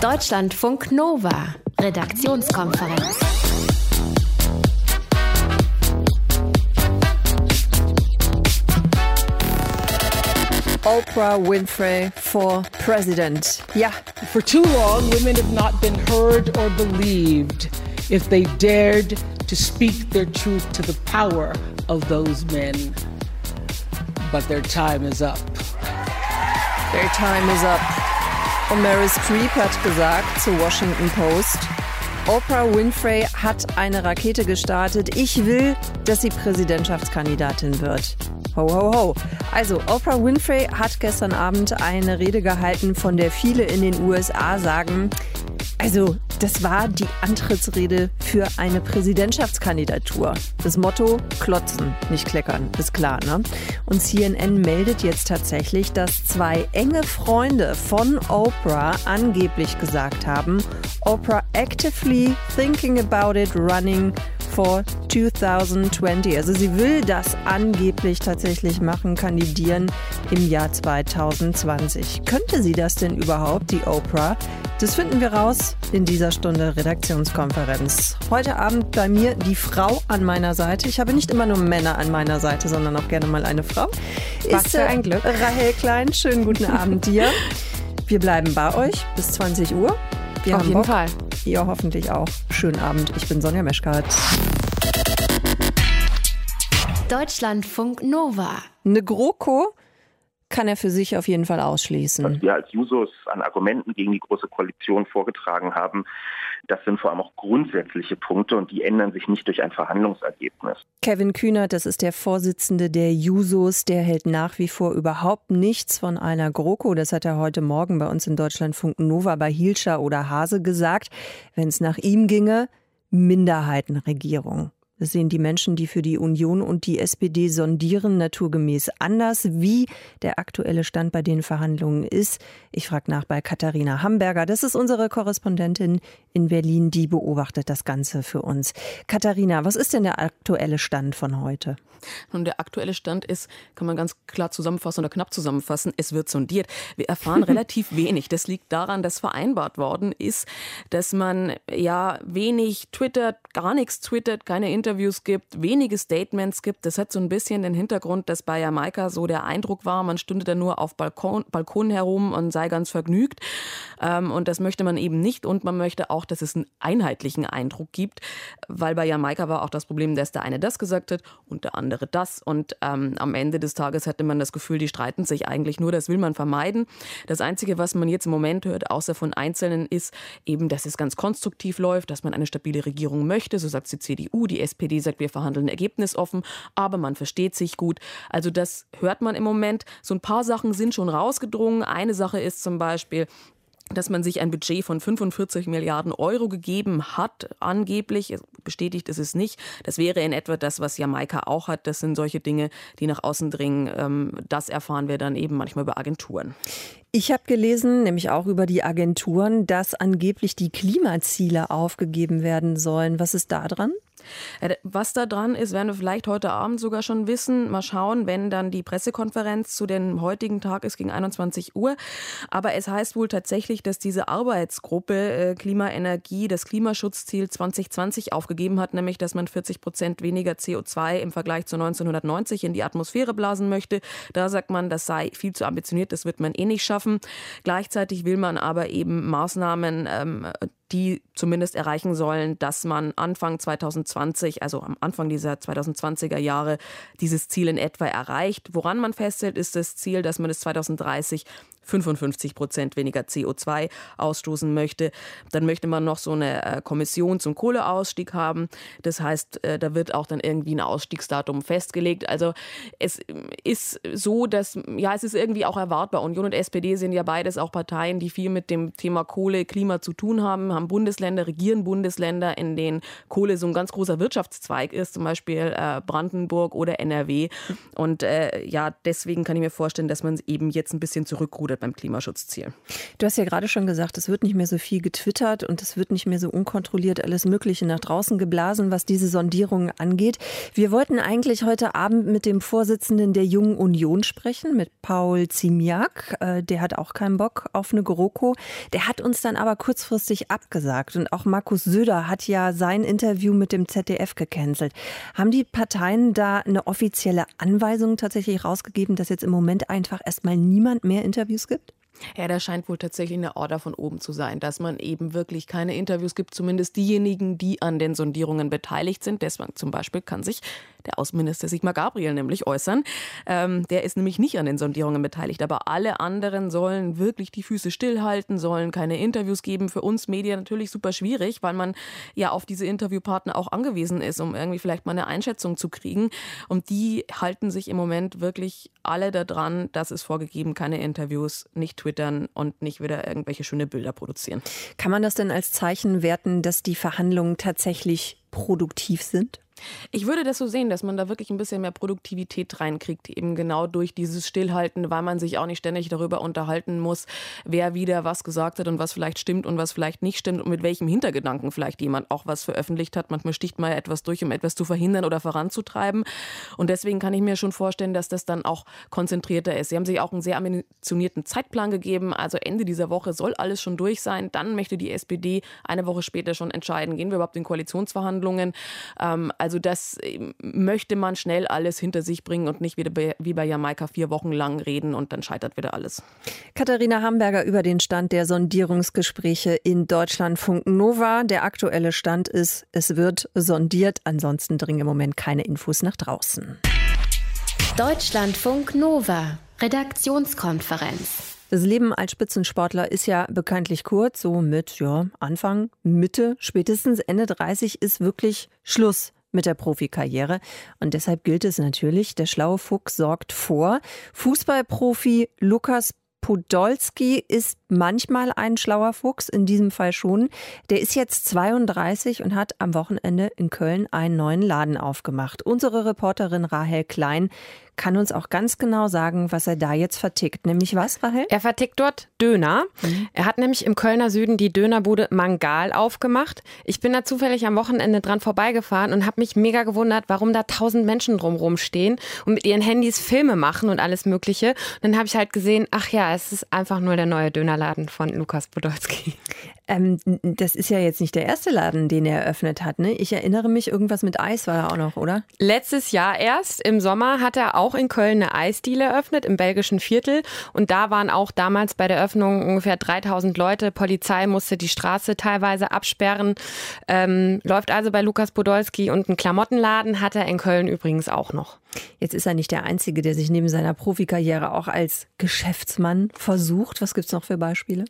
Deutschlandfunk Nova, Redaktionskonferenz. Oprah Winfrey for president. Yeah. For too long, women have not been heard or believed if they dared to speak their truth to the power of those men. But their time is up. Their time is up. Und Meryl Streep hat gesagt zu Washington Post, Oprah Winfrey hat eine Rakete gestartet. Ich will, dass sie Präsidentschaftskandidatin wird. Ho, ho, ho. Also, Oprah Winfrey hat gestern Abend eine Rede gehalten, von der viele in den USA sagen, also, das war die Antrittsrede für eine Präsidentschaftskandidatur. Das Motto: Klotzen, nicht kleckern, ist klar, ne? Und CNN meldet jetzt tatsächlich, dass zwei enge Freunde von Oprah angeblich gesagt haben, Oprah actively thinking about it running for 2020. Also sie will das angeblich tatsächlich machen, kandidieren im Jahr 2020. Könnte sie das denn überhaupt, die Oprah? Das finden wir raus in dieser Stunde Redaktionskonferenz. Heute Abend bei mir die Frau an meiner Seite. Ich habe nicht immer nur Männer an meiner Seite, sondern auch gerne mal eine Frau. Was ist für ein Glück. Rahel Klein, schönen guten Abend dir. Wir bleiben bei euch bis 20 Uhr. Wir Auf haben jeden Bock. Fall. Ihr hoffentlich auch. Schönen Abend. Ich bin Sonja Meschkat. Deutschlandfunk Nova. Eine GroKo kann er für sich auf jeden Fall ausschließen. Was wir als Jusos an Argumenten gegen die Große Koalition vorgetragen haben, das sind vor allem auch grundsätzliche Punkte und die ändern sich nicht durch ein Verhandlungsergebnis. Kevin Kühnert, das ist der Vorsitzende der Jusos, der hält nach wie vor überhaupt nichts von einer GroKo. Das hat er heute Morgen bei uns in Deutschlandfunk Nova bei Hilscher oder Hase gesagt. Wenn es nach ihm ginge, Minderheitenregierung. Das sehen die Menschen, die für die Union und die SPD sondieren, naturgemäß anders, wie der aktuelle Stand bei den Verhandlungen ist. Ich frage nach bei Katharina Hamburger. Das ist unsere Korrespondentin in Berlin, die beobachtet das Ganze für uns. Katharina, was ist denn der aktuelle Stand von heute? Und der aktuelle Stand ist, kann man ganz klar zusammenfassen oder knapp zusammenfassen, es wird sondiert. Wir erfahren relativ wenig. Das liegt daran, dass vereinbart worden ist, dass man ja wenig twittert, gar nichts twittert, keine Interviews gibt, wenige Statements gibt. Das hat so ein bisschen den Hintergrund, dass bei Jamaika so der Eindruck war, man stünde da nur auf Balkon, Balkonen herum und sei ganz vergnügt. Ähm, und das möchte man eben nicht. Und man möchte auch, dass es einen einheitlichen Eindruck gibt, weil bei Jamaika war auch das Problem, dass der eine das gesagt hat und der andere das. Und ähm, am Ende des Tages hatte man das Gefühl, die streiten sich eigentlich nur. Das will man vermeiden. Das Einzige, was man jetzt im Moment hört, außer von Einzelnen, ist eben, dass es ganz konstruktiv läuft, dass man eine stabile Regierung möchte. So sagt die CDU. Die SPD sagt, wir verhandeln ergebnisoffen, aber man versteht sich gut. Also das hört man im Moment. So ein paar Sachen sind schon rausgedrungen. Eine Sache ist zum Beispiel, dass man sich ein Budget von 45 Milliarden Euro gegeben hat, angeblich. Bestätigt ist es nicht. Das wäre in etwa das, was Jamaika auch hat. Das sind solche Dinge, die nach außen dringen. Ähm, Das erfahren wir dann eben manchmal über Agenturen. Ich habe gelesen, nämlich auch über die Agenturen, dass angeblich die Klimaziele aufgegeben werden sollen. Was ist da dran? Äh, Was da dran ist, werden wir vielleicht heute Abend sogar schon wissen. Mal schauen, wenn dann die Pressekonferenz zu dem heutigen Tag ist gegen 21 Uhr. Aber es heißt wohl tatsächlich, dass diese Arbeitsgruppe äh, Klimaenergie das Klimaschutzziel 2020 aufgegeben hat, nämlich dass man 40 Prozent weniger CO2 im Vergleich zu 1990 in die Atmosphäre blasen möchte. Da sagt man, das sei viel zu ambitioniert, das wird man eh nicht schaffen. Gleichzeitig will man aber eben Maßnahmen, ähm, die zumindest erreichen sollen, dass man Anfang 2020, also am Anfang dieser 2020er Jahre, dieses Ziel in etwa erreicht. Woran man festhält, ist das Ziel, dass man es 2030 55 Prozent weniger CO2 ausstoßen möchte. Dann möchte man noch so eine äh, Kommission zum Kohleausstieg haben. Das heißt, äh, da wird auch dann irgendwie ein Ausstiegsdatum festgelegt. Also es ist so, dass, ja, es ist irgendwie auch erwartbar. Union und SPD sind ja beides auch Parteien, die viel mit dem Thema Kohle, Klima zu tun haben, haben Bundesländer, regieren Bundesländer, in denen Kohle so ein ganz großer Wirtschaftszweig ist, zum Beispiel äh, Brandenburg oder NRW. Und äh, ja, deswegen kann ich mir vorstellen, dass man eben jetzt ein bisschen zurückrudert beim Klimaschutzziel. Du hast ja gerade schon gesagt, es wird nicht mehr so viel getwittert und es wird nicht mehr so unkontrolliert alles Mögliche nach draußen geblasen, was diese Sondierungen angeht. Wir wollten eigentlich heute Abend mit dem Vorsitzenden der Jungen Union sprechen, mit Paul Ziemiak. Äh, der hat auch keinen Bock auf eine GroKo. Der hat uns dann aber kurzfristig abgesagt. Und auch Markus Söder hat ja sein Interview mit dem ZDF gecancelt. Haben die Parteien da eine offizielle Anweisung tatsächlich rausgegeben, dass jetzt im Moment einfach erstmal niemand mehr Interviews gibt? Ja, da scheint wohl tatsächlich eine Order von oben zu sein, dass man eben wirklich keine Interviews gibt, zumindest diejenigen, die an den Sondierungen beteiligt sind. Deswegen zum Beispiel kann sich der Außenminister Sigmar Gabriel nämlich äußern. Ähm, der ist nämlich nicht an den Sondierungen beteiligt, aber alle anderen sollen wirklich die Füße stillhalten, sollen keine Interviews geben. Für uns Medien natürlich super schwierig, weil man ja auf diese Interviewpartner auch angewiesen ist, um irgendwie vielleicht mal eine Einschätzung zu kriegen. Und die halten sich im Moment wirklich alle daran, dass es vorgegeben, keine Interviews, nicht Twitter twittern und nicht wieder irgendwelche schöne Bilder produzieren. Kann man das denn als Zeichen werten, dass die Verhandlungen tatsächlich produktiv sind? Ich würde das so sehen, dass man da wirklich ein bisschen mehr Produktivität reinkriegt, eben genau durch dieses Stillhalten, weil man sich auch nicht ständig darüber unterhalten muss, wer wieder was gesagt hat und was vielleicht stimmt und was vielleicht nicht stimmt und mit welchem Hintergedanken vielleicht jemand auch was veröffentlicht hat. Manchmal sticht ja etwas durch, um etwas zu verhindern oder voranzutreiben. Und deswegen kann ich mir schon vorstellen, dass das dann auch konzentrierter ist. Sie haben sich auch einen sehr ambitionierten Zeitplan gegeben. Also Ende dieser Woche soll alles schon durch sein. Dann möchte die SPD eine Woche später schon entscheiden, gehen wir überhaupt in Koalitionsverhandlungen. Ähm, also also das ähm, möchte man schnell alles hinter sich bringen und nicht wieder wie bei Jamaika vier Wochen lang reden und dann scheitert wieder alles. Katharina Hamburger über den Stand der Sondierungsgespräche in Deutschlandfunk Nova. Der aktuelle Stand ist, es wird sondiert. Ansonsten dringen im Moment keine Infos nach draußen. Deutschlandfunk Nova. Redaktionskonferenz. Das Leben als Spitzensportler ist ja bekanntlich kurz, so mit ja, Anfang, Mitte, spätestens Ende 30 ist wirklich Schluss mit der Profikarriere. Und deshalb gilt es natürlich, der schlaue Fuchs sorgt vor. Fußballprofi Lukas Podolski ist manchmal ein schlauer Fuchs, in diesem Fall schon. Der ist jetzt 32 und hat am Wochenende in Köln einen neuen Laden aufgemacht. Unsere Reporterin Rahel Klein kann uns auch ganz genau sagen, was er da jetzt vertickt. Nämlich was, Rahel? Er vertickt dort Döner. Mhm. Er hat nämlich im Kölner Süden die Dönerbude Mangal aufgemacht. Ich bin da zufällig am Wochenende dran vorbeigefahren und habe mich mega gewundert, warum da tausend Menschen drumherum stehen und mit ihren Handys Filme machen und alles Mögliche. Und dann habe ich halt gesehen, ach ja, es ist einfach nur der neue Dönerladen von Lukas Podolski. Ähm, das ist ja jetzt nicht der erste Laden, den er eröffnet hat. Ne? Ich erinnere mich, irgendwas mit Eis war da auch noch, oder? Letztes Jahr erst, im Sommer, hat er auch in Köln eine Eisdiele eröffnet, im belgischen Viertel. Und da waren auch damals bei der Eröffnung ungefähr 3000 Leute. Polizei musste die Straße teilweise absperren. Ähm, läuft also bei Lukas Podolski und einen Klamottenladen hat er in Köln übrigens auch noch. Jetzt ist er nicht der Einzige, der sich neben seiner Profikarriere auch als Geschäftsmann versucht. Was gibt es noch für Beispiele?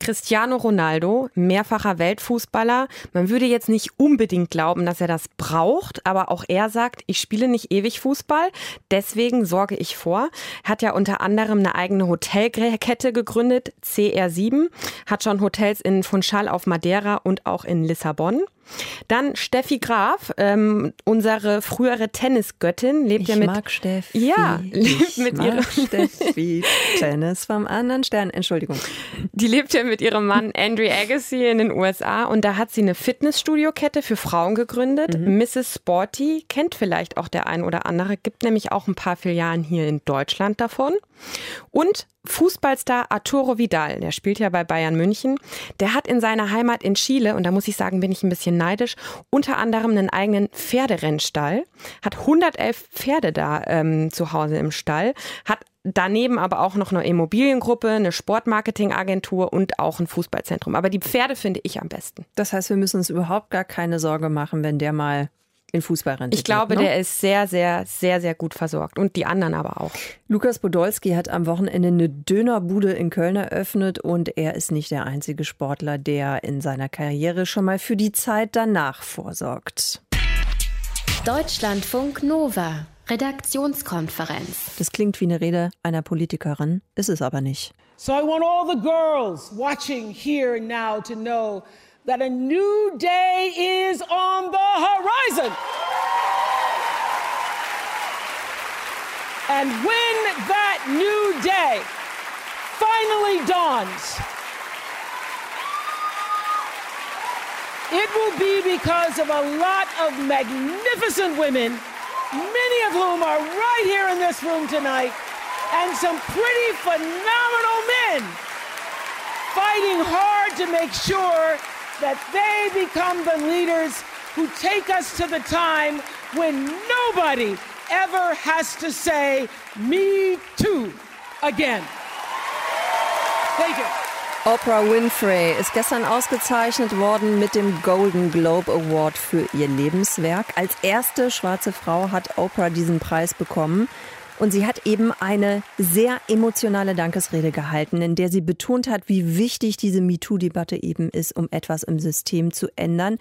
Cristiano Ronaldo, mehrfacher Weltfußballer. Man würde jetzt nicht unbedingt glauben, dass er das braucht, aber auch er sagt, ich spiele nicht ewig Fußball, deswegen sorge ich vor. Hat ja unter anderem eine eigene Hotelkette gegründet, CR7, hat schon Hotels in Funchal auf Madeira und auch in Lissabon. Dann Steffi Graf, ähm, unsere frühere Tennisgöttin, lebt ich ja mit. Mag Steffi. Ja, lebt mit ihrer Steffi. Tennis vom anderen Stern. Entschuldigung. Die lebt ja mit ihrem Mann Andrew Agassi in den USA und da hat sie eine Fitnessstudio-Kette für Frauen gegründet. Mhm. Mrs. Sporty kennt vielleicht auch der ein oder andere, gibt nämlich auch ein paar Filialen hier in Deutschland davon. Und Fußballstar Arturo Vidal, der spielt ja bei Bayern München, der hat in seiner Heimat in Chile, und da muss ich sagen, bin ich ein bisschen neidisch, unter anderem einen eigenen Pferderennstall, hat 111 Pferde da ähm, zu Hause im Stall, hat daneben aber auch noch eine Immobiliengruppe, eine Sportmarketingagentur und auch ein Fußballzentrum. Aber die Pferde finde ich am besten. Das heißt, wir müssen uns überhaupt gar keine Sorge machen, wenn der mal in Fußballrente Ich glaube, geht, ne? der ist sehr, sehr, sehr, sehr gut versorgt und die anderen aber auch. Lukas Podolski hat am Wochenende eine Dönerbude in Köln eröffnet und er ist nicht der einzige Sportler, der in seiner Karriere schon mal für die Zeit danach vorsorgt. Deutschlandfunk Nova. Redaktionskonferenz. Das klingt wie eine Rede einer Politikerin, ist es aber nicht. So I want all the girls watching here and now to know that a new day is on the horizon. And when that new day finally dawns, it will be because of a lot of magnificent women, many of whom are right here in this room tonight, and some pretty phenomenal men fighting hard to make sure that they become the leaders who take us to the time when nobody ever has to say, Me too, again. Thank you. Oprah Winfrey ist gestern ausgezeichnet worden mit dem Golden Globe Award für ihr Lebenswerk. Als erste schwarze Frau hat Oprah diesen Preis bekommen. Und sie hat eben eine sehr emotionale Dankesrede gehalten, in der sie betont hat, wie wichtig diese MeToo-Debatte eben ist, um etwas im System zu ändern.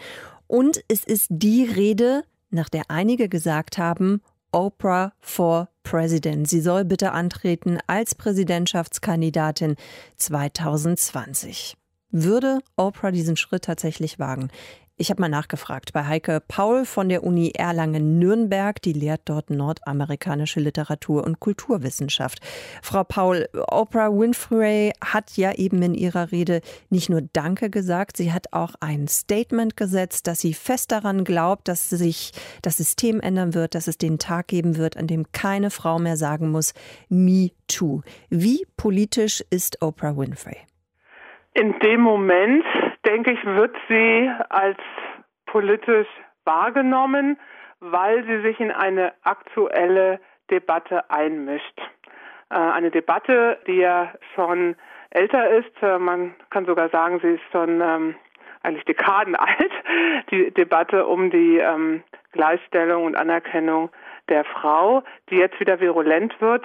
Und es ist die Rede, nach der einige gesagt haben, Oprah for President. Sie soll bitte antreten als Präsidentschaftskandidatin 2020. Würde Oprah diesen Schritt tatsächlich wagen? Ich habe mal nachgefragt bei Heike Paul von der Uni Erlangen-Nürnberg. Die lehrt dort nordamerikanische Literatur und Kulturwissenschaft. Frau Paul, Oprah Winfrey hat ja eben in ihrer Rede nicht nur Danke gesagt, sie hat auch ein Statement gesetzt, dass sie fest daran glaubt, dass sich das System ändern wird, dass es den Tag geben wird, an dem keine Frau mehr sagen muss, me too. Wie politisch ist Oprah Winfrey? In dem Moment, denke ich, wird sie als politisch wahrgenommen, weil sie sich in eine aktuelle Debatte einmischt. Äh, eine Debatte, die ja schon älter ist. Äh, man kann sogar sagen, sie ist schon ähm, eigentlich Dekaden alt. Die Debatte um die ähm, Gleichstellung und Anerkennung der Frau, die jetzt wieder virulent wird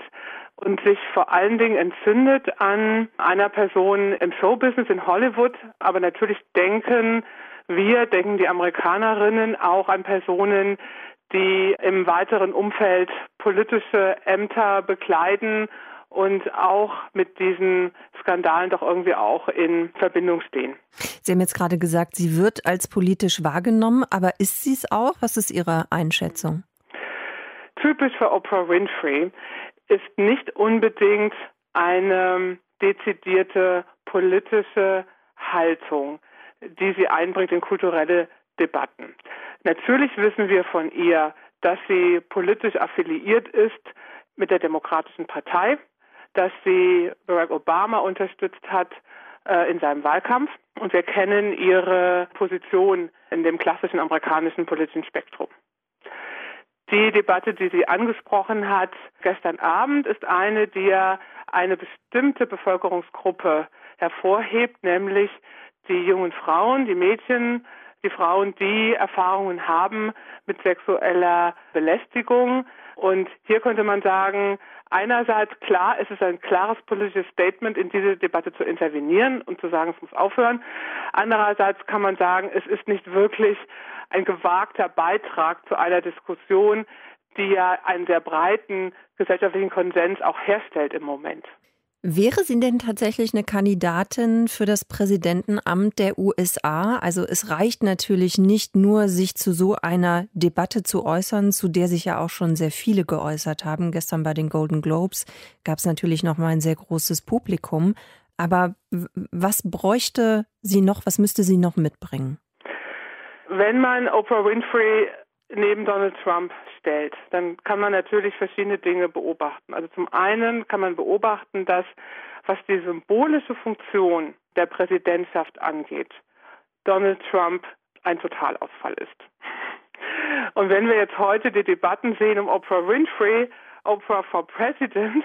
und sich vor allen Dingen entzündet an einer Person im Showbusiness in Hollywood, aber natürlich denken wir, denken die Amerikanerinnen auch an Personen, die im weiteren Umfeld politische Ämter bekleiden und auch mit diesen Skandalen doch irgendwie auch in Verbindung stehen. Sie haben jetzt gerade gesagt, sie wird als politisch wahrgenommen, aber ist sie es auch? Was ist Ihre Einschätzung? Typisch für Oprah Winfrey ist nicht unbedingt eine dezidierte politische Haltung, die sie einbringt in kulturelle Debatten. Natürlich wissen wir von ihr, dass sie politisch affiliiert ist mit der Demokratischen Partei, dass sie Barack Obama unterstützt hat äh, in seinem Wahlkampf und wir kennen ihre Position in dem klassischen amerikanischen politischen Spektrum. Die Debatte, die sie angesprochen hat gestern Abend, ist eine, die ja eine bestimmte Bevölkerungsgruppe hervorhebt, nämlich die jungen Frauen, die Mädchen, die Frauen, die Erfahrungen haben mit sexueller Belästigung. Und hier könnte man sagen, einerseits klar, es ist ein klares politisches Statement, in diese Debatte zu intervenieren und zu sagen, es muss aufhören. Andererseits kann man sagen, es ist nicht wirklich ein gewagter Beitrag zu einer Diskussion, die ja einen sehr breiten gesellschaftlichen Konsens auch herstellt im Moment. Wäre sie denn tatsächlich eine Kandidatin für das Präsidentenamt der USA? Also es reicht natürlich nicht nur, sich zu so einer Debatte zu äußern, zu der sich ja auch schon sehr viele geäußert haben. Gestern bei den Golden Globes gab es natürlich noch mal ein sehr großes Publikum. Aber was bräuchte sie noch? Was müsste sie noch mitbringen? Wenn man Oprah Winfrey neben Donald Trump stellt, dann kann man natürlich verschiedene Dinge beobachten. Also zum einen kann man beobachten, dass was die symbolische Funktion der Präsidentschaft angeht, Donald Trump ein Totalausfall ist. Und wenn wir jetzt heute die Debatten sehen um Oprah Winfrey, Oprah for President,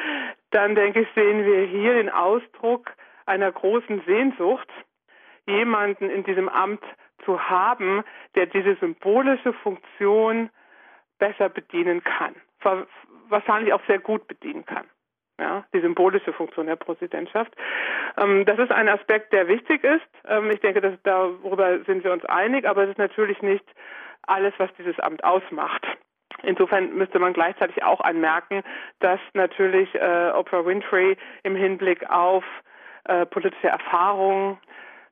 dann denke ich, sehen wir hier den Ausdruck einer großen Sehnsucht, jemanden in diesem Amt zu haben, der diese symbolische Funktion besser bedienen kann. Wahrscheinlich auch sehr gut bedienen kann. Ja, die symbolische Funktion der Präsidentschaft. Ähm, das ist ein Aspekt, der wichtig ist. Ähm, ich denke, dass darüber sind wir uns einig, aber es ist natürlich nicht alles, was dieses Amt ausmacht. Insofern müsste man gleichzeitig auch anmerken, dass natürlich äh, Oprah Winfrey im Hinblick auf äh, politische Erfahrung,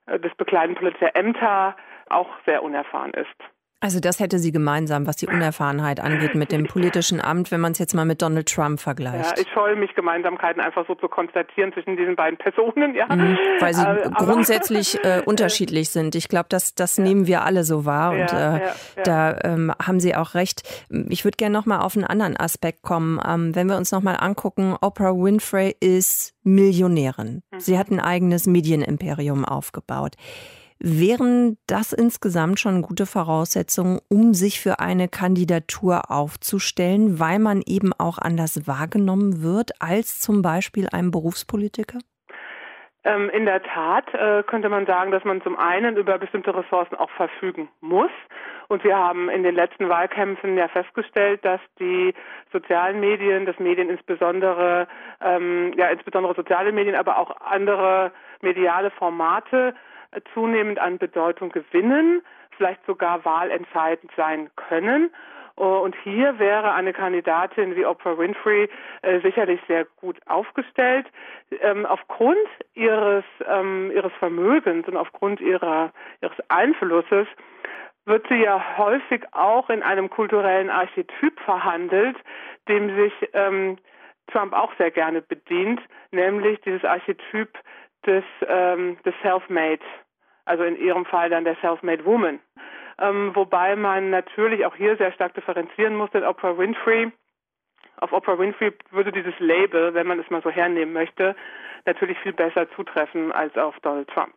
äh, das Bekleiden politischer Ämter auch sehr unerfahren ist. Also das hätte sie gemeinsam, was die Unerfahrenheit angeht mit dem politischen Amt, wenn man es jetzt mal mit Donald Trump vergleicht. Ja, ich scheue mich, Gemeinsamkeiten einfach so zu konstatieren zwischen diesen beiden Personen, ja. Mhm, weil sie äh, grundsätzlich äh, unterschiedlich sind. Ich glaube, das, das ja. nehmen wir alle so wahr und ja, äh, da ähm, haben Sie auch recht. Ich würde gerne noch mal auf einen anderen Aspekt kommen. Ähm, wenn wir uns noch mal angucken, Oprah Winfrey ist Millionärin. Mhm. Sie hat ein eigenes Medienimperium aufgebaut. Wären das insgesamt schon gute Voraussetzungen, um sich für eine Kandidatur aufzustellen, weil man eben auch anders wahrgenommen wird als zum Beispiel ein Berufspolitiker? Ähm, in der Tat äh, könnte man sagen, dass man zum einen über bestimmte Ressourcen auch verfügen muss. Und wir haben in den letzten Wahlkämpfen ja festgestellt, dass die sozialen Medien, das Medien insbesondere, ähm, ja insbesondere soziale Medien, aber auch andere mediale Formate zunehmend an Bedeutung gewinnen, vielleicht sogar wahlentscheidend sein können. Oh, und hier wäre eine Kandidatin wie Oprah Winfrey äh, sicherlich sehr gut aufgestellt. Ähm, aufgrund ihres, ähm, ihres Vermögens und aufgrund ihrer, ihres Einflusses wird sie ja häufig auch in einem kulturellen Archetyp verhandelt, dem sich ähm, Trump auch sehr gerne bedient, nämlich dieses Archetyp des, ähm, des Self-Made, also in ihrem Fall dann der Self-Made Woman. Ähm, wobei man natürlich auch hier sehr stark differenzieren muss, denn Oprah Winfrey, auf Oprah Winfrey würde dieses Label, wenn man es mal so hernehmen möchte, natürlich viel besser zutreffen als auf Donald Trump.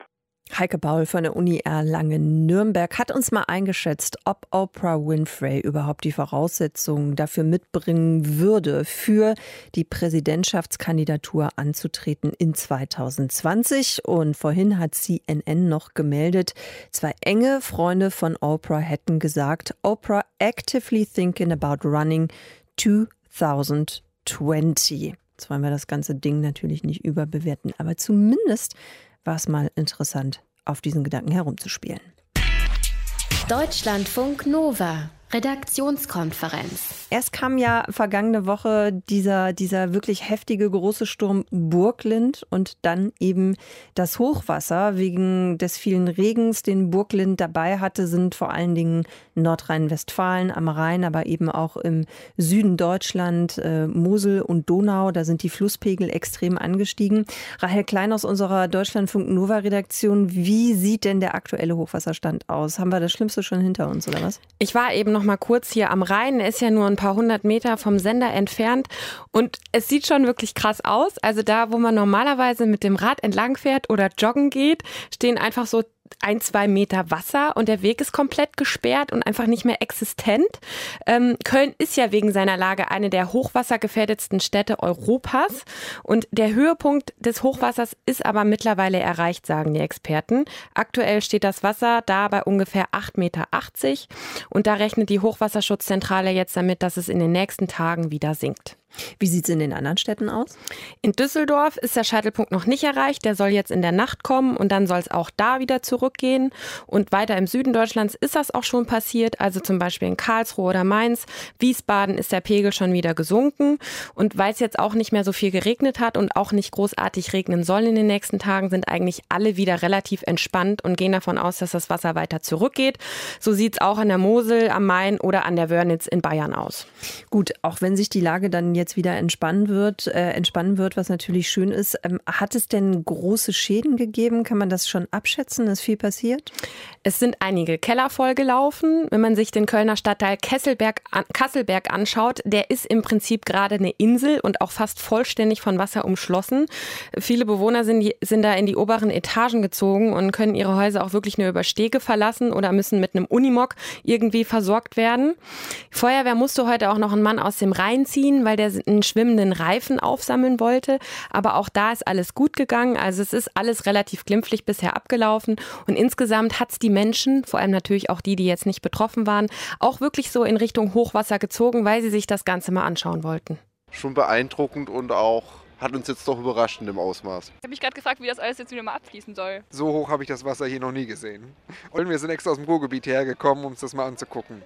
Heike Paul von der Uni Erlangen-Nürnberg hat uns mal eingeschätzt, ob Oprah Winfrey überhaupt die Voraussetzungen dafür mitbringen würde, für die Präsidentschaftskandidatur anzutreten in 2020. Und vorhin hat CNN noch gemeldet, zwei enge Freunde von Oprah hätten gesagt, Oprah actively thinking about running 2020. Jetzt wollen wir das ganze Ding natürlich nicht überbewerten, aber zumindest war es mal interessant, auf diesen Gedanken herumzuspielen. Deutschlandfunk Nova Redaktionskonferenz. Erst kam ja vergangene Woche dieser, dieser wirklich heftige große Sturm Burglind und dann eben das Hochwasser. Wegen des vielen Regens, den Burglind dabei hatte, sind vor allen Dingen Nordrhein-Westfalen am Rhein, aber eben auch im Süden Deutschland, äh, Mosel und Donau, da sind die Flusspegel extrem angestiegen. Rahel Klein aus unserer Deutschlandfunk Nova Redaktion, wie sieht denn der aktuelle Hochwasserstand aus? Haben wir das Schlimmste schon hinter uns oder was? Ich war eben noch noch mal kurz hier am Rhein. Er ist ja nur ein paar hundert Meter vom Sender entfernt. Und es sieht schon wirklich krass aus. Also da, wo man normalerweise mit dem Rad entlang fährt oder joggen geht, stehen einfach so ein, zwei Meter Wasser und der Weg ist komplett gesperrt und einfach nicht mehr existent. Ähm, Köln ist ja wegen seiner Lage eine der hochwassergefährdetsten Städte Europas und der Höhepunkt des Hochwassers ist aber mittlerweile erreicht, sagen die Experten. Aktuell steht das Wasser da bei ungefähr 8,80 Meter und da rechnet die Hochwasserschutzzentrale jetzt damit, dass es in den nächsten Tagen wieder sinkt. Wie sieht es in den anderen Städten aus? In Düsseldorf ist der Scheitelpunkt noch nicht erreicht. Der soll jetzt in der Nacht kommen und dann soll es auch da wieder zurückgehen. Und weiter im Süden Deutschlands ist das auch schon passiert. Also zum Beispiel in Karlsruhe oder Mainz. Wiesbaden ist der Pegel schon wieder gesunken. Und weil es jetzt auch nicht mehr so viel geregnet hat und auch nicht großartig regnen soll in den nächsten Tagen, sind eigentlich alle wieder relativ entspannt und gehen davon aus, dass das Wasser weiter zurückgeht. So sieht es auch an der Mosel, am Main oder an der Wörnitz in Bayern aus. Gut, auch wenn sich die Lage dann jetzt jetzt wieder entspannen wird, äh, entspannen wird, was natürlich schön ist. Ähm, hat es denn große Schäden gegeben? Kann man das schon abschätzen? Ist viel passiert? Es sind einige Keller vollgelaufen. Wenn man sich den Kölner Stadtteil Kesselberg, Kasselberg anschaut, der ist im Prinzip gerade eine Insel und auch fast vollständig von Wasser umschlossen. Viele Bewohner sind, die, sind da in die oberen Etagen gezogen und können ihre Häuser auch wirklich nur über Stege verlassen oder müssen mit einem Unimog irgendwie versorgt werden. Feuerwehr musste heute auch noch einen Mann aus dem Rhein ziehen, weil der einen schwimmenden Reifen aufsammeln wollte. Aber auch da ist alles gut gegangen. Also es ist alles relativ glimpflich bisher abgelaufen. Und insgesamt hat es die Menschen, vor allem natürlich auch die, die jetzt nicht betroffen waren, auch wirklich so in Richtung Hochwasser gezogen, weil sie sich das Ganze mal anschauen wollten. Schon beeindruckend und auch hat uns jetzt doch überrascht in dem Ausmaß. Ich habe mich gerade gefragt, wie das alles jetzt wieder mal abfließen soll. So hoch habe ich das Wasser hier noch nie gesehen. Und wir sind extra aus dem Ruhrgebiet hergekommen, um uns das mal anzugucken.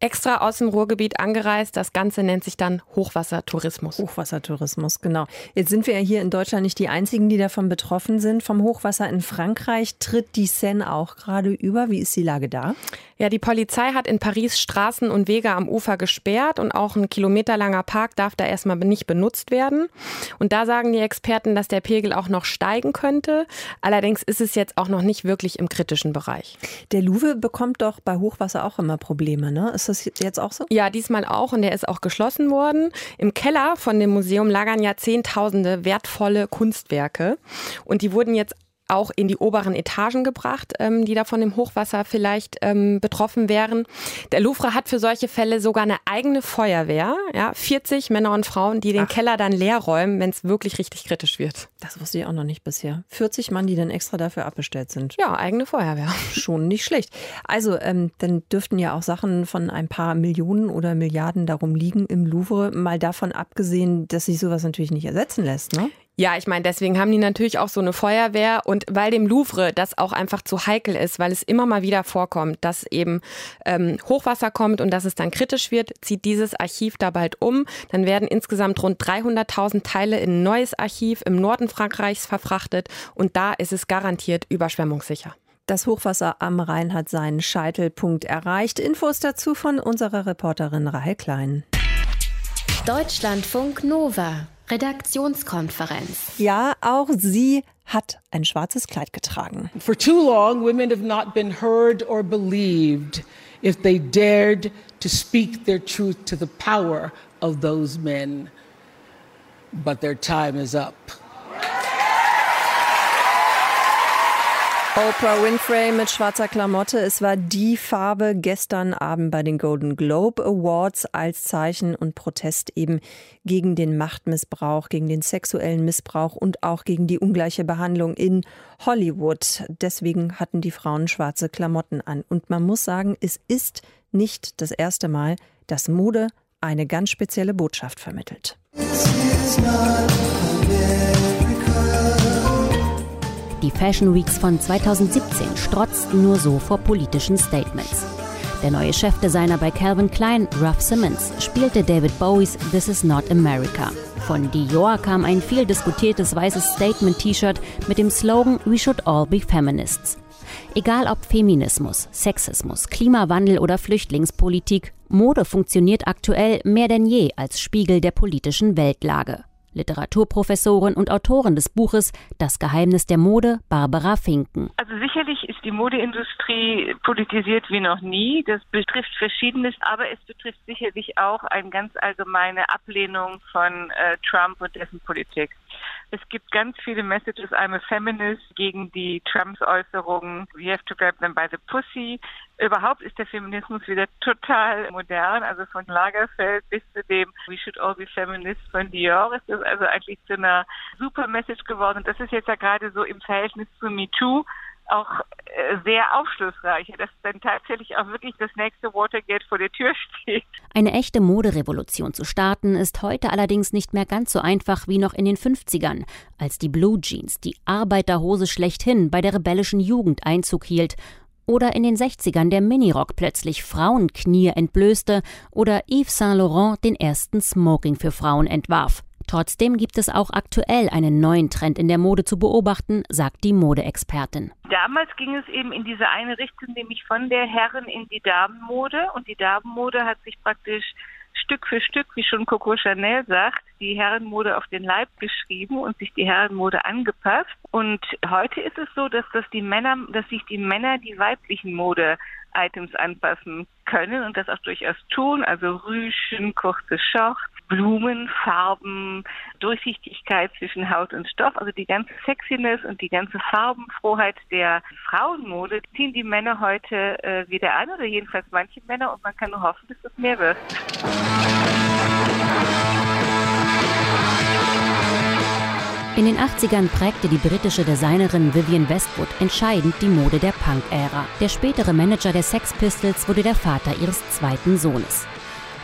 Extra aus dem Ruhrgebiet angereist. Das Ganze nennt sich dann Hochwassertourismus. Hochwassertourismus, genau. Jetzt sind wir ja hier in Deutschland nicht die Einzigen, die davon betroffen sind. Vom Hochwasser in Frankreich tritt die Seine auch gerade über. Wie ist die Lage da? Ja, die Polizei hat in Paris Straßen und Wege am Ufer gesperrt und auch ein kilometerlanger Park darf da erstmal nicht benutzt werden. Und da sagen die Experten, dass der Pegel auch noch steigen könnte. Allerdings ist es jetzt auch noch nicht wirklich im kritischen Bereich. Der Louvre bekommt doch bei Hochwasser auch immer Probleme, ne? Das jetzt auch so? Ja, diesmal auch und der ist auch geschlossen worden. Im Keller von dem Museum lagern ja zehntausende wertvolle Kunstwerke und die wurden jetzt auch in die oberen Etagen gebracht, ähm, die da von dem Hochwasser vielleicht ähm, betroffen wären. Der Louvre hat für solche Fälle sogar eine eigene Feuerwehr, ja, 40 Männer und Frauen, die den Ach. Keller dann leer räumen, wenn es wirklich richtig kritisch wird. Das wusste ich auch noch nicht bisher. 40 Mann, die dann extra dafür abbestellt sind. Ja, eigene Feuerwehr. Schon nicht schlecht. Also, ähm, dann dürften ja auch Sachen von ein paar Millionen oder Milliarden darum liegen im Louvre. Mal davon abgesehen, dass sich sowas natürlich nicht ersetzen lässt, ne? Ja, ich meine, deswegen haben die natürlich auch so eine Feuerwehr und weil dem Louvre das auch einfach zu heikel ist, weil es immer mal wieder vorkommt, dass eben ähm, Hochwasser kommt und dass es dann kritisch wird, zieht dieses Archiv da bald um. Dann werden insgesamt rund 300.000 Teile in ein neues Archiv im Norden Frankreichs verfrachtet und da ist es garantiert überschwemmungssicher. Das Hochwasser am Rhein hat seinen Scheitelpunkt erreicht. Infos dazu von unserer Reporterin Rahel Klein. Deutschlandfunk Nova. Redaktionskonferenz. Ja, auch sie hat ein schwarzes Kleid getragen. For too long, women have not been heard or believed if they dared to speak their truth to the power of those men. But their time is up. Oprah Winfrey mit schwarzer Klamotte. Es war die Farbe gestern Abend bei den Golden Globe Awards als Zeichen und Protest eben gegen den Machtmissbrauch, gegen den sexuellen Missbrauch und auch gegen die ungleiche Behandlung in Hollywood. Deswegen hatten die Frauen schwarze Klamotten an. Und man muss sagen, es ist nicht das erste Mal, dass Mode eine ganz spezielle Botschaft vermittelt. Die Fashion Weeks von 2017 strotzten nur so vor politischen Statements. Der neue Chefdesigner bei Calvin Klein, Ruff Simmons, spielte David Bowies This Is Not America. Von Dior kam ein viel diskutiertes weißes Statement-T-Shirt mit dem Slogan We should all be feminists. Egal ob Feminismus, Sexismus, Klimawandel oder Flüchtlingspolitik, Mode funktioniert aktuell mehr denn je als Spiegel der politischen Weltlage. Literaturprofessorin und Autorin des Buches Das Geheimnis der Mode, Barbara Finken. Also sicherlich ist die Modeindustrie politisiert wie noch nie. Das betrifft Verschiedenes, aber es betrifft sicherlich auch eine ganz allgemeine Ablehnung von äh, Trump und dessen Politik. Es gibt ganz viele Messages, I'm a feminist, gegen die Trumps Äußerungen, we have to grab them by the pussy. Überhaupt ist der Feminismus wieder total modern, also von Lagerfeld bis zu dem We should all be feminists von Dior ist das also eigentlich zu einer super Message geworden. Und das ist jetzt ja gerade so im Verhältnis zu MeToo auch äh, sehr aufschlussreich, dass dann tatsächlich auch wirklich das nächste Watergate vor der Tür steht. Eine echte Moderevolution zu starten, ist heute allerdings nicht mehr ganz so einfach wie noch in den 50ern, als die Blue Jeans, die Arbeiterhose schlechthin, bei der rebellischen Jugend Einzug hielt oder in den 60ern der Minirock plötzlich Frauenknie entblößte oder Yves Saint Laurent den ersten Smoking für Frauen entwarf. Trotzdem gibt es auch aktuell einen neuen Trend in der Mode zu beobachten, sagt die Modeexpertin. Damals ging es eben in diese eine Richtung, nämlich von der Herren in die Damenmode. Und die Damenmode hat sich praktisch Stück für Stück, wie schon Coco Chanel sagt, die Herrenmode auf den Leib geschrieben und sich die Herrenmode angepasst. Und heute ist es so, dass das die Männer, dass sich die Männer die weiblichen Mode Items anpassen können und das auch durchaus tun, also Rüschen, kurze Shorts, Blumen, Farben, Durchsichtigkeit zwischen Haut und Stoff, also die ganze Sexiness und die ganze Farbenfroheit der Frauenmode ziehen die Männer heute äh, wieder an oder jedenfalls manche Männer und man kann nur hoffen, dass das mehr wird. In den 80ern prägte die britische Designerin Vivienne Westwood entscheidend die Mode der Punk-Ära. Der spätere Manager der Sex Pistols wurde der Vater ihres zweiten Sohnes.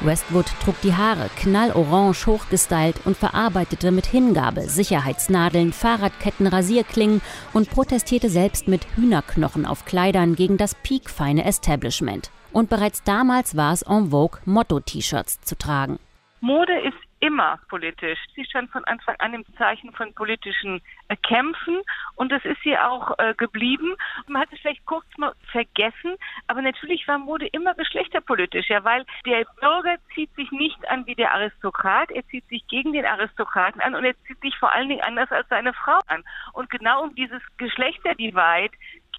Westwood trug die Haare knallorange hochgestylt und verarbeitete mit Hingabe Sicherheitsnadeln, Fahrradketten, Rasierklingen und protestierte selbst mit Hühnerknochen auf Kleidern gegen das piekfeine Establishment. Und bereits damals war es en vogue, Motto-T-Shirts zu tragen. Mode ist immer politisch. Sie stand von Anfang an im Zeichen von politischen äh, Kämpfen und das ist sie auch äh, geblieben. Man hat es vielleicht kurz mal vergessen, aber natürlich war Mode immer geschlechterpolitisch, ja, weil der Bürger zieht sich nicht an wie der Aristokrat, er zieht sich gegen den Aristokraten an und er zieht sich vor allen Dingen anders als seine Frau an. Und genau um dieses Geschlechterdivide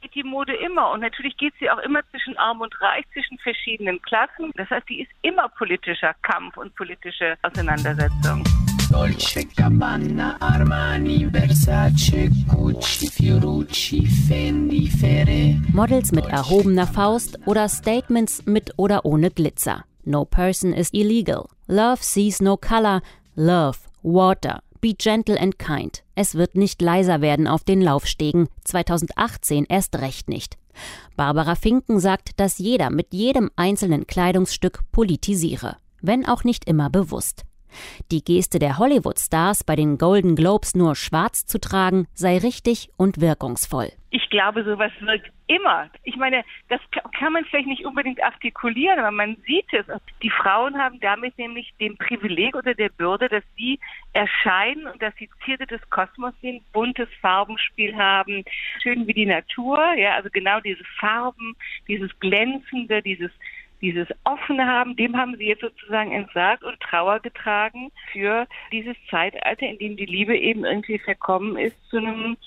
geht die Mode immer. Und natürlich geht sie auch immer zwischen Arm und Reich, zwischen verschiedenen Klassen. Das heißt, die ist immer politischer Kampf und politische Auseinandersetzung. Dolce Gabbana, Armani, Versace, Gucci, Fiorucci, Fendi, Fere. Models mit erhobener Faust oder Statements mit oder ohne Glitzer. No person is illegal. Love sees no color. Love, water, Be gentle and kind. Es wird nicht leiser werden auf den Laufstegen, 2018 erst recht nicht. Barbara Finken sagt, dass jeder mit jedem einzelnen Kleidungsstück politisiere, wenn auch nicht immer bewusst. Die Geste der Hollywood-Stars bei den Golden Globes nur schwarz zu tragen, sei richtig und wirkungsvoll. Ich glaube, sowas wirkt immer. Ich meine, das kann man vielleicht nicht unbedingt artikulieren, aber man sieht es. Die Frauen haben damit nämlich den Privileg oder der Bürde, dass sie erscheinen und dass sie Zierde des Kosmos sind, buntes Farbenspiel haben, schön wie die Natur, ja, also genau diese Farben, dieses Glänzende, dieses dieses Offene haben, dem haben sie jetzt sozusagen entsagt und Trauer getragen für dieses Zeitalter, in dem die Liebe eben irgendwie verkommen ist zu einem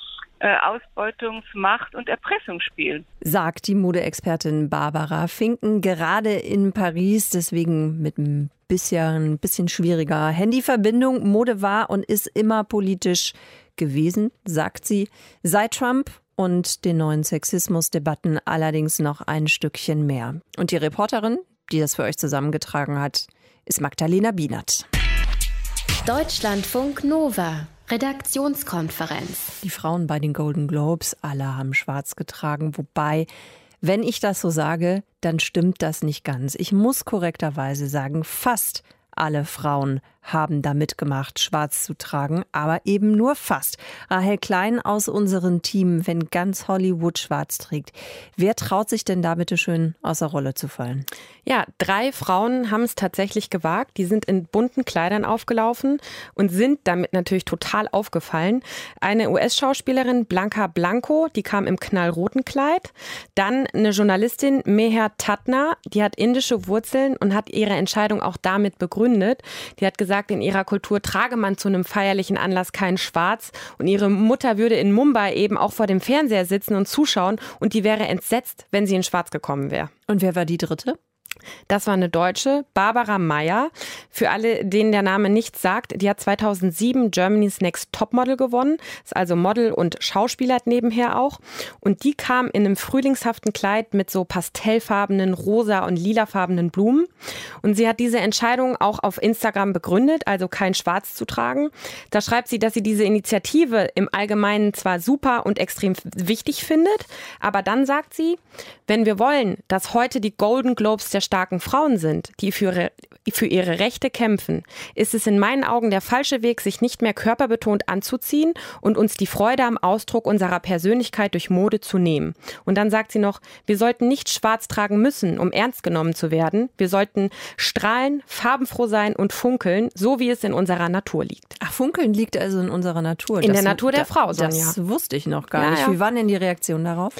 äh, Ausbeutungsmacht und Erpressungsspiel. Sagt die Modeexpertin Barbara Finken gerade in Paris, deswegen mit ein bisschen, ein bisschen schwieriger Handyverbindung. Mode war und ist immer politisch gewesen, sagt sie. Seit Trump und den neuen Sexismusdebatten allerdings noch ein Stückchen mehr. Und die Reporterin, die das für euch zusammengetragen hat, ist Magdalena Bienert. Deutschlandfunk Nova. Redaktionskonferenz. Die Frauen bei den Golden Globes, alle haben schwarz getragen, wobei, wenn ich das so sage, dann stimmt das nicht ganz. Ich muss korrekterweise sagen, fast alle Frauen haben da mitgemacht, schwarz zu tragen, aber eben nur fast. Rahel Klein aus unserem Team, wenn ganz Hollywood schwarz trägt. Wer traut sich denn da bitte schön außer Rolle zu fallen? Ja, drei Frauen haben es tatsächlich gewagt. Die sind in bunten Kleidern aufgelaufen und sind damit natürlich total aufgefallen. Eine US-Schauspielerin, Blanca Blanco, die kam im knallroten Kleid. Dann eine Journalistin, Meher Tatna, die hat indische Wurzeln und hat ihre Entscheidung auch damit begründet. Die hat gesagt, sagt, in ihrer Kultur trage man zu einem feierlichen Anlass kein Schwarz und ihre Mutter würde in Mumbai eben auch vor dem Fernseher sitzen und zuschauen und die wäre entsetzt, wenn sie in Schwarz gekommen wäre. Und wer war die dritte? Das war eine Deutsche, Barbara Meyer. Für alle, denen der Name nichts sagt, die hat 2007 Germany's Next Topmodel gewonnen. Ist also Model und Schauspieler nebenher auch. Und die kam in einem frühlingshaften Kleid mit so pastellfarbenen, rosa und lilafarbenen Blumen. Und sie hat diese Entscheidung auch auf Instagram begründet, also kein Schwarz zu tragen. Da schreibt sie, dass sie diese Initiative im Allgemeinen zwar super und extrem wichtig findet, aber dann sagt sie, wenn wir wollen, dass heute die Golden Globes der starken Frauen sind, die für ihre, für ihre Rechte kämpfen, ist es in meinen Augen der falsche Weg, sich nicht mehr körperbetont anzuziehen und uns die Freude am Ausdruck unserer Persönlichkeit durch Mode zu nehmen. Und dann sagt sie noch, wir sollten nicht schwarz tragen müssen, um ernst genommen zu werden. Wir sollten strahlen, farbenfroh sein und funkeln, so wie es in unserer Natur liegt. Ach, funkeln liegt also in unserer Natur. In das, der Natur der Frau, Sonja. Das wusste ich noch gar ja, nicht. Wie waren denn die Reaktionen darauf?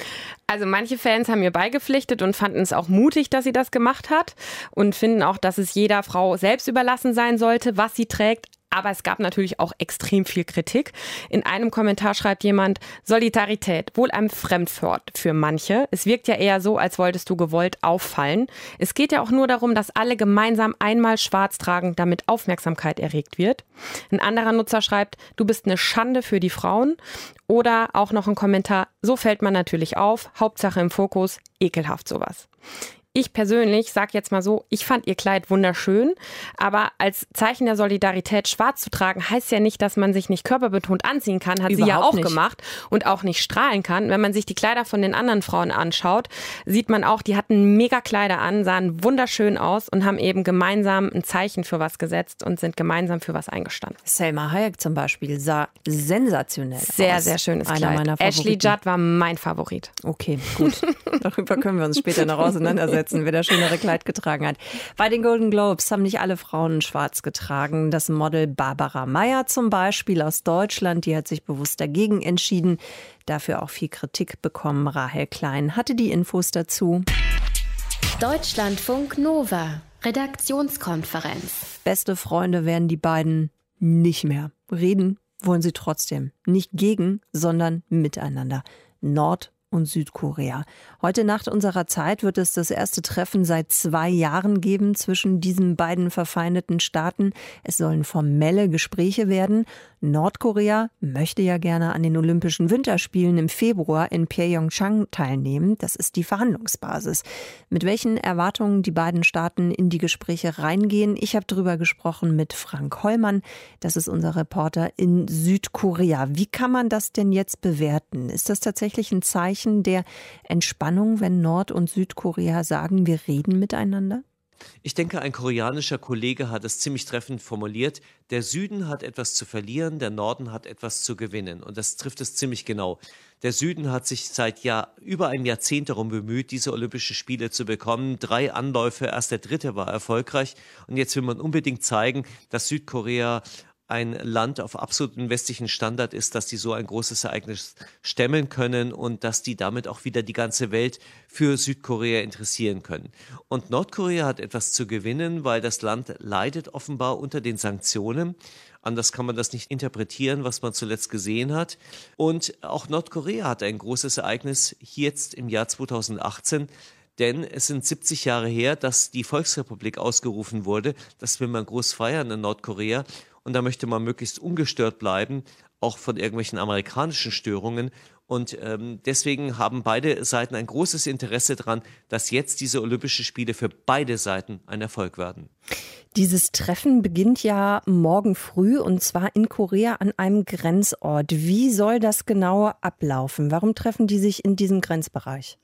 Also manche Fans haben mir beigepflichtet und fanden es auch mutig, dass sie das gemacht hat und finden auch, dass es jeder Frau selbst überlassen sein sollte, was sie trägt. Aber es gab natürlich auch extrem viel Kritik. In einem Kommentar schreibt jemand, Solidarität, wohl ein Fremdwort für manche. Es wirkt ja eher so, als wolltest du gewollt auffallen. Es geht ja auch nur darum, dass alle gemeinsam einmal schwarz tragen, damit Aufmerksamkeit erregt wird. Ein anderer Nutzer schreibt, du bist eine Schande für die Frauen. Oder auch noch ein Kommentar, so fällt man natürlich auf, Hauptsache im Fokus, ekelhaft sowas. Ich persönlich sage jetzt mal so, ich fand ihr Kleid wunderschön, aber als Zeichen der Solidarität schwarz zu tragen, heißt ja nicht, dass man sich nicht körperbetont anziehen kann, hat Überhaupt sie ja auch nicht. gemacht und auch nicht strahlen kann. Wenn man sich die Kleider von den anderen Frauen anschaut, sieht man auch, die hatten mega Kleider an, sahen wunderschön aus und haben eben gemeinsam ein Zeichen für was gesetzt und sind gemeinsam für was eingestanden. Selma Hayek zum Beispiel sah sensationell sehr, aus. Sehr, sehr schönes Einer Kleid. Ashley Judd war mein Favorit. Okay, gut. Darüber können wir uns später noch auseinandersetzen. Durchzusetzen, wer das schönere Kleid getragen hat. Bei den Golden Globes haben nicht alle Frauen schwarz getragen. Das Model Barbara Meyer zum Beispiel aus Deutschland, die hat sich bewusst dagegen entschieden. Dafür auch viel Kritik bekommen. Rahel Klein hatte die Infos dazu. Deutschlandfunk Nova. Redaktionskonferenz. Beste Freunde werden die beiden nicht mehr. Reden wollen sie trotzdem. Nicht gegen, sondern miteinander. Nord- und Südkorea. Heute Nacht unserer Zeit wird es das erste Treffen seit zwei Jahren geben zwischen diesen beiden verfeindeten Staaten. Es sollen formelle Gespräche werden. Nordkorea möchte ja gerne an den Olympischen Winterspielen im Februar in Pyeongchang teilnehmen. Das ist die Verhandlungsbasis. Mit welchen Erwartungen die beiden Staaten in die Gespräche reingehen, ich habe darüber gesprochen mit Frank Hollmann. Das ist unser Reporter in Südkorea. Wie kann man das denn jetzt bewerten? Ist das tatsächlich ein Zeichen der Entspannung, wenn Nord- und Südkorea sagen, wir reden miteinander? Ich denke, ein koreanischer Kollege hat es ziemlich treffend formuliert. Der Süden hat etwas zu verlieren, der Norden hat etwas zu gewinnen. Und das trifft es ziemlich genau. Der Süden hat sich seit Jahr, über einem Jahrzehnt darum bemüht, diese Olympischen Spiele zu bekommen. Drei Anläufe, erst der dritte war erfolgreich. Und jetzt will man unbedingt zeigen, dass Südkorea ein Land auf absoluten westlichen Standard ist, dass die so ein großes Ereignis stemmen können und dass die damit auch wieder die ganze Welt für Südkorea interessieren können. Und Nordkorea hat etwas zu gewinnen, weil das Land leidet offenbar unter den Sanktionen. Anders kann man das nicht interpretieren, was man zuletzt gesehen hat. Und auch Nordkorea hat ein großes Ereignis jetzt im Jahr 2018 denn es sind 70 Jahre her, dass die Volksrepublik ausgerufen wurde. Das will man groß feiern in Nordkorea und da möchte man möglichst ungestört bleiben, auch von irgendwelchen amerikanischen Störungen. Und ähm, deswegen haben beide Seiten ein großes Interesse daran, dass jetzt diese Olympischen Spiele für beide Seiten ein Erfolg werden. Dieses Treffen beginnt ja morgen früh und zwar in Korea an einem Grenzort. Wie soll das genau ablaufen? Warum treffen die sich in diesem Grenzbereich?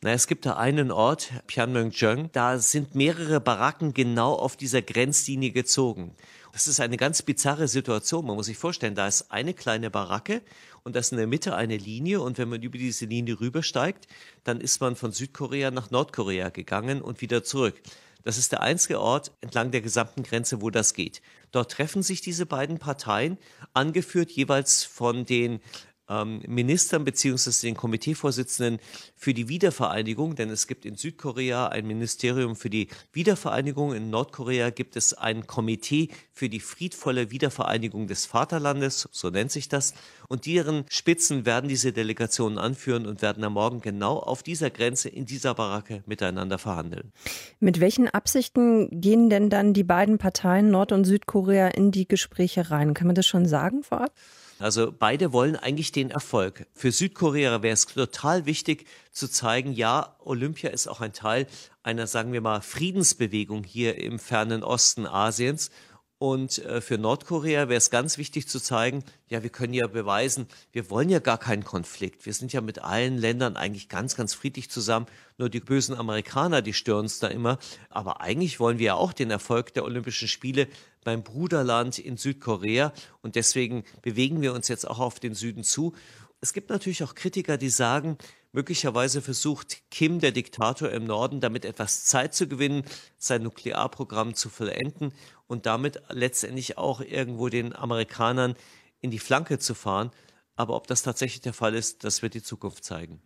Na, es gibt da einen Ort, Pyeongchang, da sind mehrere Baracken genau auf dieser Grenzlinie gezogen. Das ist eine ganz bizarre Situation. Man muss sich vorstellen, da ist eine kleine Baracke und da ist in der Mitte eine Linie und wenn man über diese Linie rübersteigt, dann ist man von Südkorea nach Nordkorea gegangen und wieder zurück. Das ist der einzige Ort entlang der gesamten Grenze, wo das geht. Dort treffen sich diese beiden Parteien, angeführt jeweils von den ähm, Ministern beziehungsweise den Komiteevorsitzenden für die Wiedervereinigung, denn es gibt in Südkorea ein Ministerium für die Wiedervereinigung, in Nordkorea gibt es ein Komitee für die friedvolle Wiedervereinigung des Vaterlandes, so nennt sich das, und deren Spitzen werden diese Delegationen anführen und werden am Morgen genau auf dieser Grenze in dieser Baracke miteinander verhandeln. Mit welchen Absichten gehen denn dann die beiden Parteien Nord- und Südkorea in die Gespräche rein? Kann man das schon sagen vorab? Also beide wollen eigentlich den Erfolg. Für Südkorea wäre es total wichtig zu zeigen, ja, Olympia ist auch ein Teil einer, sagen wir mal, Friedensbewegung hier im fernen Osten Asiens. Und äh, für Nordkorea wäre es ganz wichtig zu zeigen, ja, wir können ja beweisen, wir wollen ja gar keinen Konflikt. Wir sind ja mit allen Ländern eigentlich ganz, ganz friedlich zusammen. Nur die bösen Amerikaner, die stören uns da immer. Aber eigentlich wollen wir ja auch den Erfolg der Olympischen Spiele beim Bruderland in Südkorea. Und deswegen bewegen wir uns jetzt auch auf den Süden zu. Es gibt natürlich auch Kritiker, die sagen, Möglicherweise versucht Kim, der Diktator im Norden, damit etwas Zeit zu gewinnen, sein Nuklearprogramm zu vollenden und damit letztendlich auch irgendwo den Amerikanern in die Flanke zu fahren. Aber ob das tatsächlich der Fall ist, das wird die Zukunft zeigen.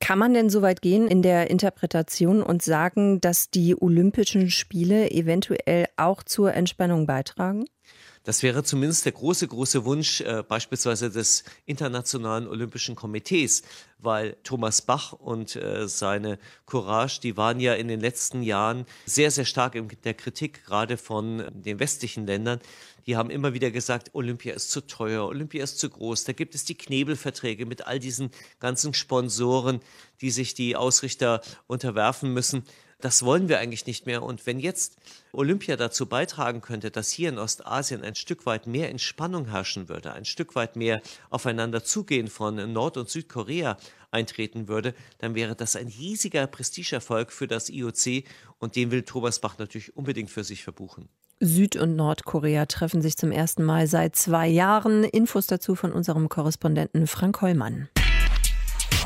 Kann man denn so weit gehen in der Interpretation und sagen, dass die Olympischen Spiele eventuell auch zur Entspannung beitragen? Das wäre zumindest der große, große Wunsch äh, beispielsweise des Internationalen Olympischen Komitees, weil Thomas Bach und äh, seine Courage, die waren ja in den letzten Jahren sehr, sehr stark in der Kritik, gerade von den westlichen Ländern. Die haben immer wieder gesagt, Olympia ist zu teuer, Olympia ist zu groß. Da gibt es die Knebelverträge mit all diesen ganzen Sponsoren, die sich die Ausrichter unterwerfen müssen. Das wollen wir eigentlich nicht mehr. Und wenn jetzt Olympia dazu beitragen könnte, dass hier in Ostasien ein Stück weit mehr Entspannung herrschen würde, ein Stück weit mehr aufeinander zugehen von Nord- und Südkorea eintreten würde, dann wäre das ein riesiger Prestigeerfolg für das IOC und den will Thomas Bach natürlich unbedingt für sich verbuchen. Süd- und Nordkorea treffen sich zum ersten Mal seit zwei Jahren. Infos dazu von unserem Korrespondenten Frank Hollmann.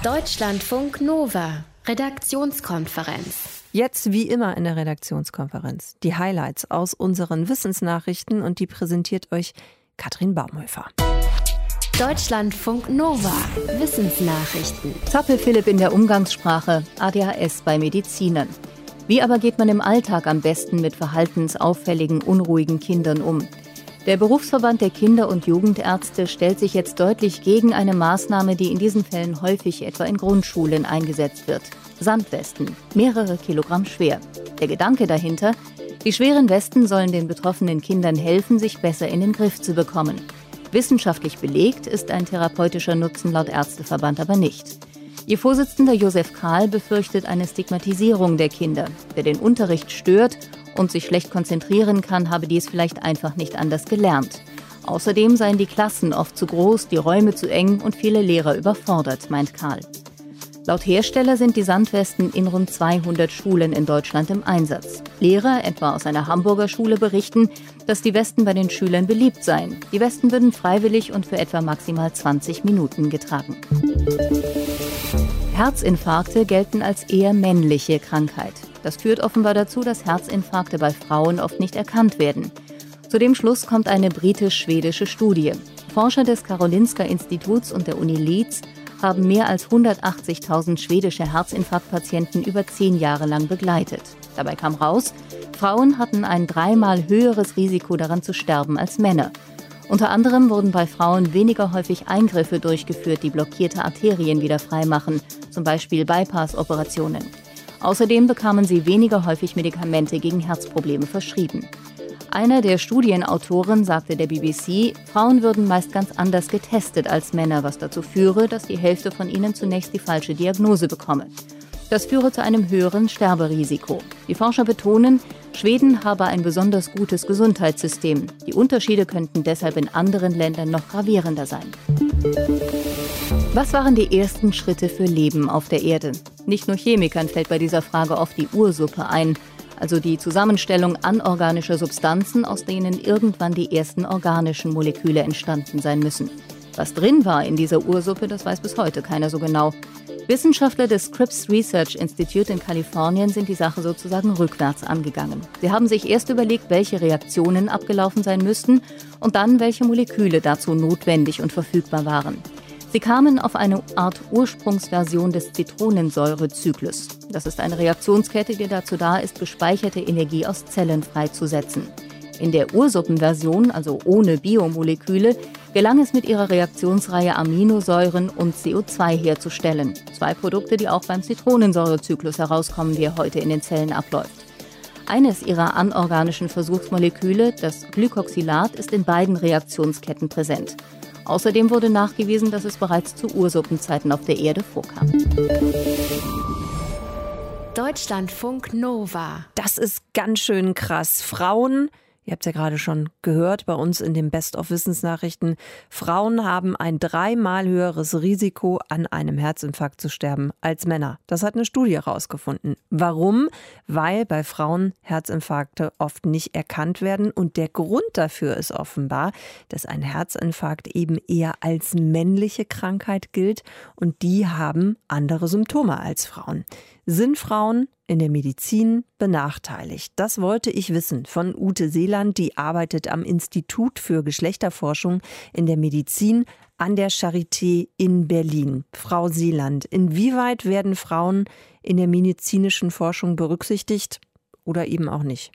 Deutschlandfunk Nova, Redaktionskonferenz. Jetzt wie immer in der Redaktionskonferenz die Highlights aus unseren Wissensnachrichten und die präsentiert euch Katrin Baumhöfer. Deutschlandfunk Nova. Wissensnachrichten. Zappel Philipp in der Umgangssprache, ADHS bei Medizinern. Wie aber geht man im Alltag am besten mit verhaltensauffälligen, unruhigen Kindern um? Der Berufsverband der Kinder- und Jugendärzte stellt sich jetzt deutlich gegen eine Maßnahme, die in diesen Fällen häufig etwa in Grundschulen eingesetzt wird. Sandwesten, mehrere Kilogramm schwer. Der Gedanke dahinter, die schweren Westen sollen den betroffenen Kindern helfen, sich besser in den Griff zu bekommen. Wissenschaftlich belegt ist ein therapeutischer Nutzen laut Ärzteverband aber nicht. Ihr Vorsitzender Josef Kahl befürchtet eine Stigmatisierung der Kinder. Wer den Unterricht stört und sich schlecht konzentrieren kann, habe dies vielleicht einfach nicht anders gelernt. Außerdem seien die Klassen oft zu groß, die Räume zu eng und viele Lehrer überfordert, meint Kahl. Laut Hersteller sind die Sandwesten in rund 200 Schulen in Deutschland im Einsatz. Lehrer, etwa aus einer Hamburger Schule, berichten, dass die Westen bei den Schülern beliebt seien. Die Westen würden freiwillig und für etwa maximal 20 Minuten getragen. Herzinfarkte gelten als eher männliche Krankheit. Das führt offenbar dazu, dass Herzinfarkte bei Frauen oft nicht erkannt werden. Zu dem Schluss kommt eine britisch-schwedische Studie. Forscher des Karolinska Instituts und der Uni Leeds haben mehr als 180.000 schwedische Herzinfarktpatienten über zehn Jahre lang begleitet. Dabei kam raus, Frauen hatten ein dreimal höheres Risiko daran zu sterben als Männer. Unter anderem wurden bei Frauen weniger häufig Eingriffe durchgeführt, die blockierte Arterien wieder freimachen, zum Beispiel Bypass-Operationen. Außerdem bekamen sie weniger häufig Medikamente gegen Herzprobleme verschrieben. Einer der Studienautoren sagte der BBC, Frauen würden meist ganz anders getestet als Männer, was dazu führe, dass die Hälfte von ihnen zunächst die falsche Diagnose bekomme. Das führe zu einem höheren Sterberisiko. Die Forscher betonen, Schweden habe ein besonders gutes Gesundheitssystem. Die Unterschiede könnten deshalb in anderen Ländern noch gravierender sein. Was waren die ersten Schritte für Leben auf der Erde? Nicht nur Chemikern fällt bei dieser Frage oft die Ursuppe ein also die Zusammenstellung anorganischer Substanzen, aus denen irgendwann die ersten organischen Moleküle entstanden sein müssen. Was drin war in dieser Ursuppe, das weiß bis heute keiner so genau. Wissenschaftler des Scripps Research Institute in Kalifornien sind die Sache sozusagen rückwärts angegangen. Sie haben sich erst überlegt, welche Reaktionen abgelaufen sein müssten und dann, welche Moleküle dazu notwendig und verfügbar waren. Sie kamen auf eine Art Ursprungsversion des Zitronensäurezyklus. Das ist eine Reaktionskette, die dazu da ist, gespeicherte Energie aus Zellen freizusetzen. In der Ursuppenversion, also ohne Biomoleküle, gelang es mit ihrer Reaktionsreihe Aminosäuren und CO2 herzustellen. Zwei Produkte, die auch beim Zitronensäurezyklus herauskommen, wie er heute in den Zellen abläuft. Eines ihrer anorganischen Versuchsmoleküle, das Glycoxylat, ist in beiden Reaktionsketten präsent. Außerdem wurde nachgewiesen, dass es bereits zu Ursuppenzeiten auf der Erde vorkam. Deutschlandfunk Nova. Das ist ganz schön krass. Frauen Ihr habt ja gerade schon gehört bei uns in den Best-of-Wissensnachrichten. Frauen haben ein dreimal höheres Risiko, an einem Herzinfarkt zu sterben als Männer. Das hat eine Studie herausgefunden. Warum? Weil bei Frauen Herzinfarkte oft nicht erkannt werden. Und der Grund dafür ist offenbar, dass ein Herzinfarkt eben eher als männliche Krankheit gilt. Und die haben andere Symptome als Frauen. Sind Frauen in der Medizin benachteiligt? Das wollte ich wissen von Ute Seeland, die arbeitet am Institut für Geschlechterforschung in der Medizin an der Charité in Berlin. Frau Seeland, inwieweit werden Frauen in der medizinischen Forschung berücksichtigt oder eben auch nicht?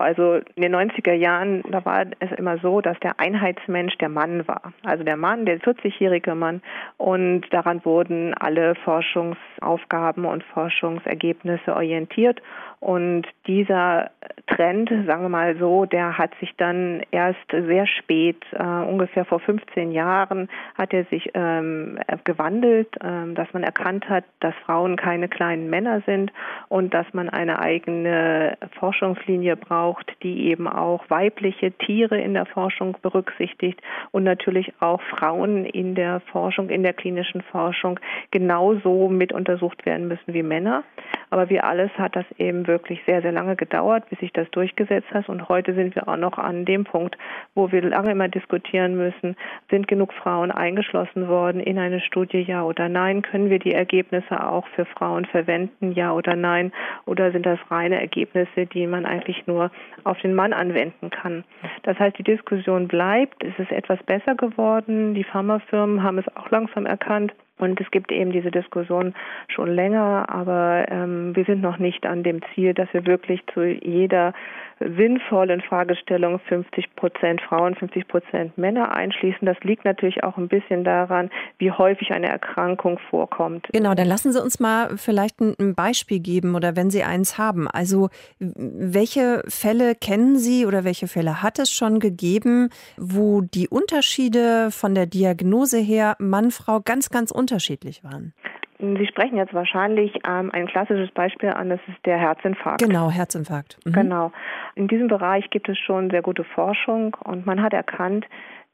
Also in den 90er Jahren, da war es immer so, dass der Einheitsmensch der Mann war. Also der Mann, der 40-jährige Mann. Und daran wurden alle Forschungsaufgaben und Forschungsergebnisse orientiert. Und dieser Trend, sagen wir mal so, der hat sich dann erst sehr spät, äh, ungefähr vor 15 Jahren, hat er sich ähm, gewandelt, äh, dass man erkannt hat, dass Frauen keine kleinen Männer sind und dass man eine eigene Forschungslinie braucht, die eben auch weibliche Tiere in der Forschung berücksichtigt und natürlich auch Frauen in der Forschung, in der klinischen Forschung genauso mit untersucht werden müssen wie Männer. Aber wie alles hat das eben wirklich sehr, sehr lange gedauert, bis sich das durchgesetzt hat. Und heute sind wir auch noch an dem Punkt, wo wir lange immer diskutieren müssen, sind genug Frauen eingeschlossen worden in eine Studie, ja oder nein? Können wir die Ergebnisse auch für Frauen verwenden, ja oder nein? Oder sind das reine Ergebnisse, die man eigentlich nur auf den Mann anwenden kann? Das heißt, die Diskussion bleibt. Es ist etwas besser geworden. Die Pharmafirmen haben es auch langsam erkannt. Und es gibt eben diese Diskussion schon länger, aber ähm, wir sind noch nicht an dem Ziel, dass wir wirklich zu jeder sinnvollen Fragestellung 50 Prozent Frauen, 50 Prozent Männer einschließen. Das liegt natürlich auch ein bisschen daran, wie häufig eine Erkrankung vorkommt. Genau, dann lassen Sie uns mal vielleicht ein Beispiel geben oder wenn Sie eins haben. Also welche Fälle kennen Sie oder welche Fälle hat es schon gegeben, wo die Unterschiede von der Diagnose her Mann, Frau ganz, ganz unterschiedlich waren. Sie sprechen jetzt wahrscheinlich ähm, ein klassisches Beispiel an, das ist der Herzinfarkt. Genau, Herzinfarkt. Mhm. Genau. In diesem Bereich gibt es schon sehr gute Forschung und man hat erkannt,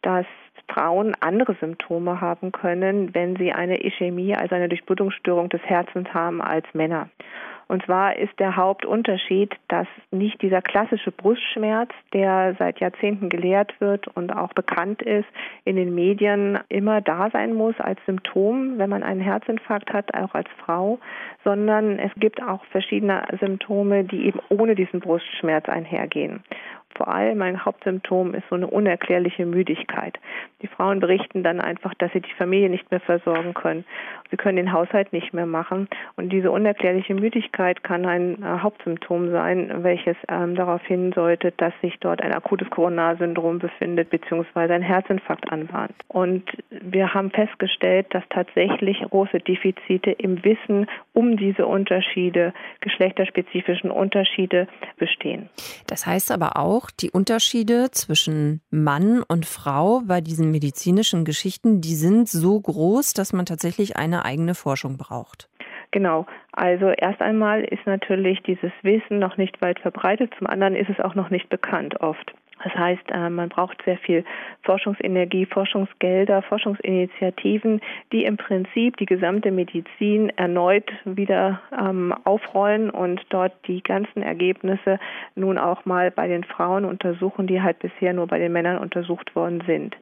dass Frauen andere Symptome haben können, wenn sie eine Ischämie, also eine Durchblutungsstörung des Herzens haben, als Männer. Und zwar ist der Hauptunterschied, dass nicht dieser klassische Brustschmerz, der seit Jahrzehnten gelehrt wird und auch bekannt ist, in den Medien immer da sein muss als Symptom, wenn man einen Herzinfarkt hat, auch als Frau, sondern es gibt auch verschiedene Symptome, die eben ohne diesen Brustschmerz einhergehen. Vor allem ein Hauptsymptom ist so eine unerklärliche Müdigkeit. Die Frauen berichten dann einfach, dass sie die Familie nicht mehr versorgen können. Sie können den Haushalt nicht mehr machen. Und diese unerklärliche Müdigkeit kann ein äh, Hauptsymptom sein, welches ähm, darauf hindeutet, dass sich dort ein akutes Coronarsyndrom befindet, beziehungsweise ein Herzinfarkt anbahnt. Und wir haben festgestellt, dass tatsächlich große Defizite im Wissen um diese Unterschiede, geschlechterspezifischen Unterschiede bestehen. Das heißt aber auch, die Unterschiede zwischen Mann und Frau bei diesen medizinischen Geschichten, die sind so groß, dass man tatsächlich eine eigene Forschung braucht. Genau. Also erst einmal ist natürlich dieses Wissen noch nicht weit verbreitet. Zum anderen ist es auch noch nicht bekannt oft. Das heißt, äh, man braucht sehr viel Forschungsenergie, Forschungsgelder, Forschungsinitiativen, die im Prinzip die gesamte Medizin erneut wieder ähm, aufrollen und dort die ganzen Ergebnisse nun auch mal bei den Frauen untersuchen, die halt bisher nur bei den Männern untersucht worden sind.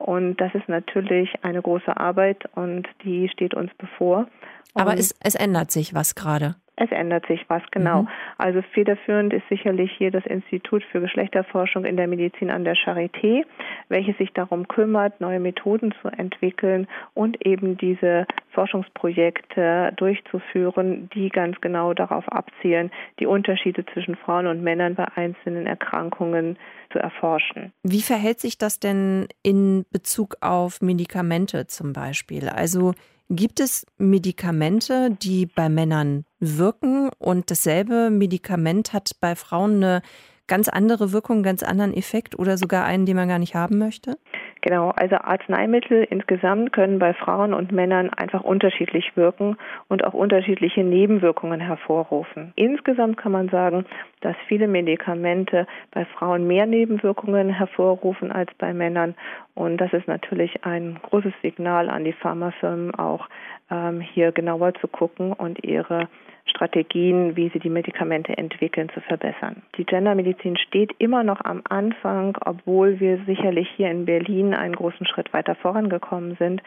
Und das ist natürlich eine große Arbeit und die steht uns bevor. Aber es, es ändert sich was gerade. Es ändert sich was, genau. Mhm. Also federführend ist sicherlich hier das Institut für Geschlechterforschung in der Medizin an der Charité, welches sich darum kümmert, neue Methoden zu entwickeln und eben diese Forschungsprojekte durchzuführen, die ganz genau darauf abzielen, die Unterschiede zwischen Frauen und Männern bei einzelnen Erkrankungen zu erforschen. Wie verhält sich das denn in Bezug auf Medikamente zum Beispiel? Also Gibt es Medikamente, die bei Männern wirken und dasselbe Medikament hat bei Frauen eine ganz andere Wirkung, ganz anderen Effekt oder sogar einen, den man gar nicht haben möchte? Genau, also Arzneimittel insgesamt können bei Frauen und Männern einfach unterschiedlich wirken und auch unterschiedliche Nebenwirkungen hervorrufen. Insgesamt kann man sagen, dass viele Medikamente bei Frauen mehr Nebenwirkungen hervorrufen als bei Männern. Und das ist natürlich ein großes Signal an die Pharmafirmen auch, ähm, hier genauer zu gucken und ihre Strategien, wie sie die Medikamente entwickeln, zu verbessern. Die Gendermedizin steht immer noch am Anfang, obwohl wir sicherlich hier in Berlin einen großen Schritt weiter vorangekommen sind.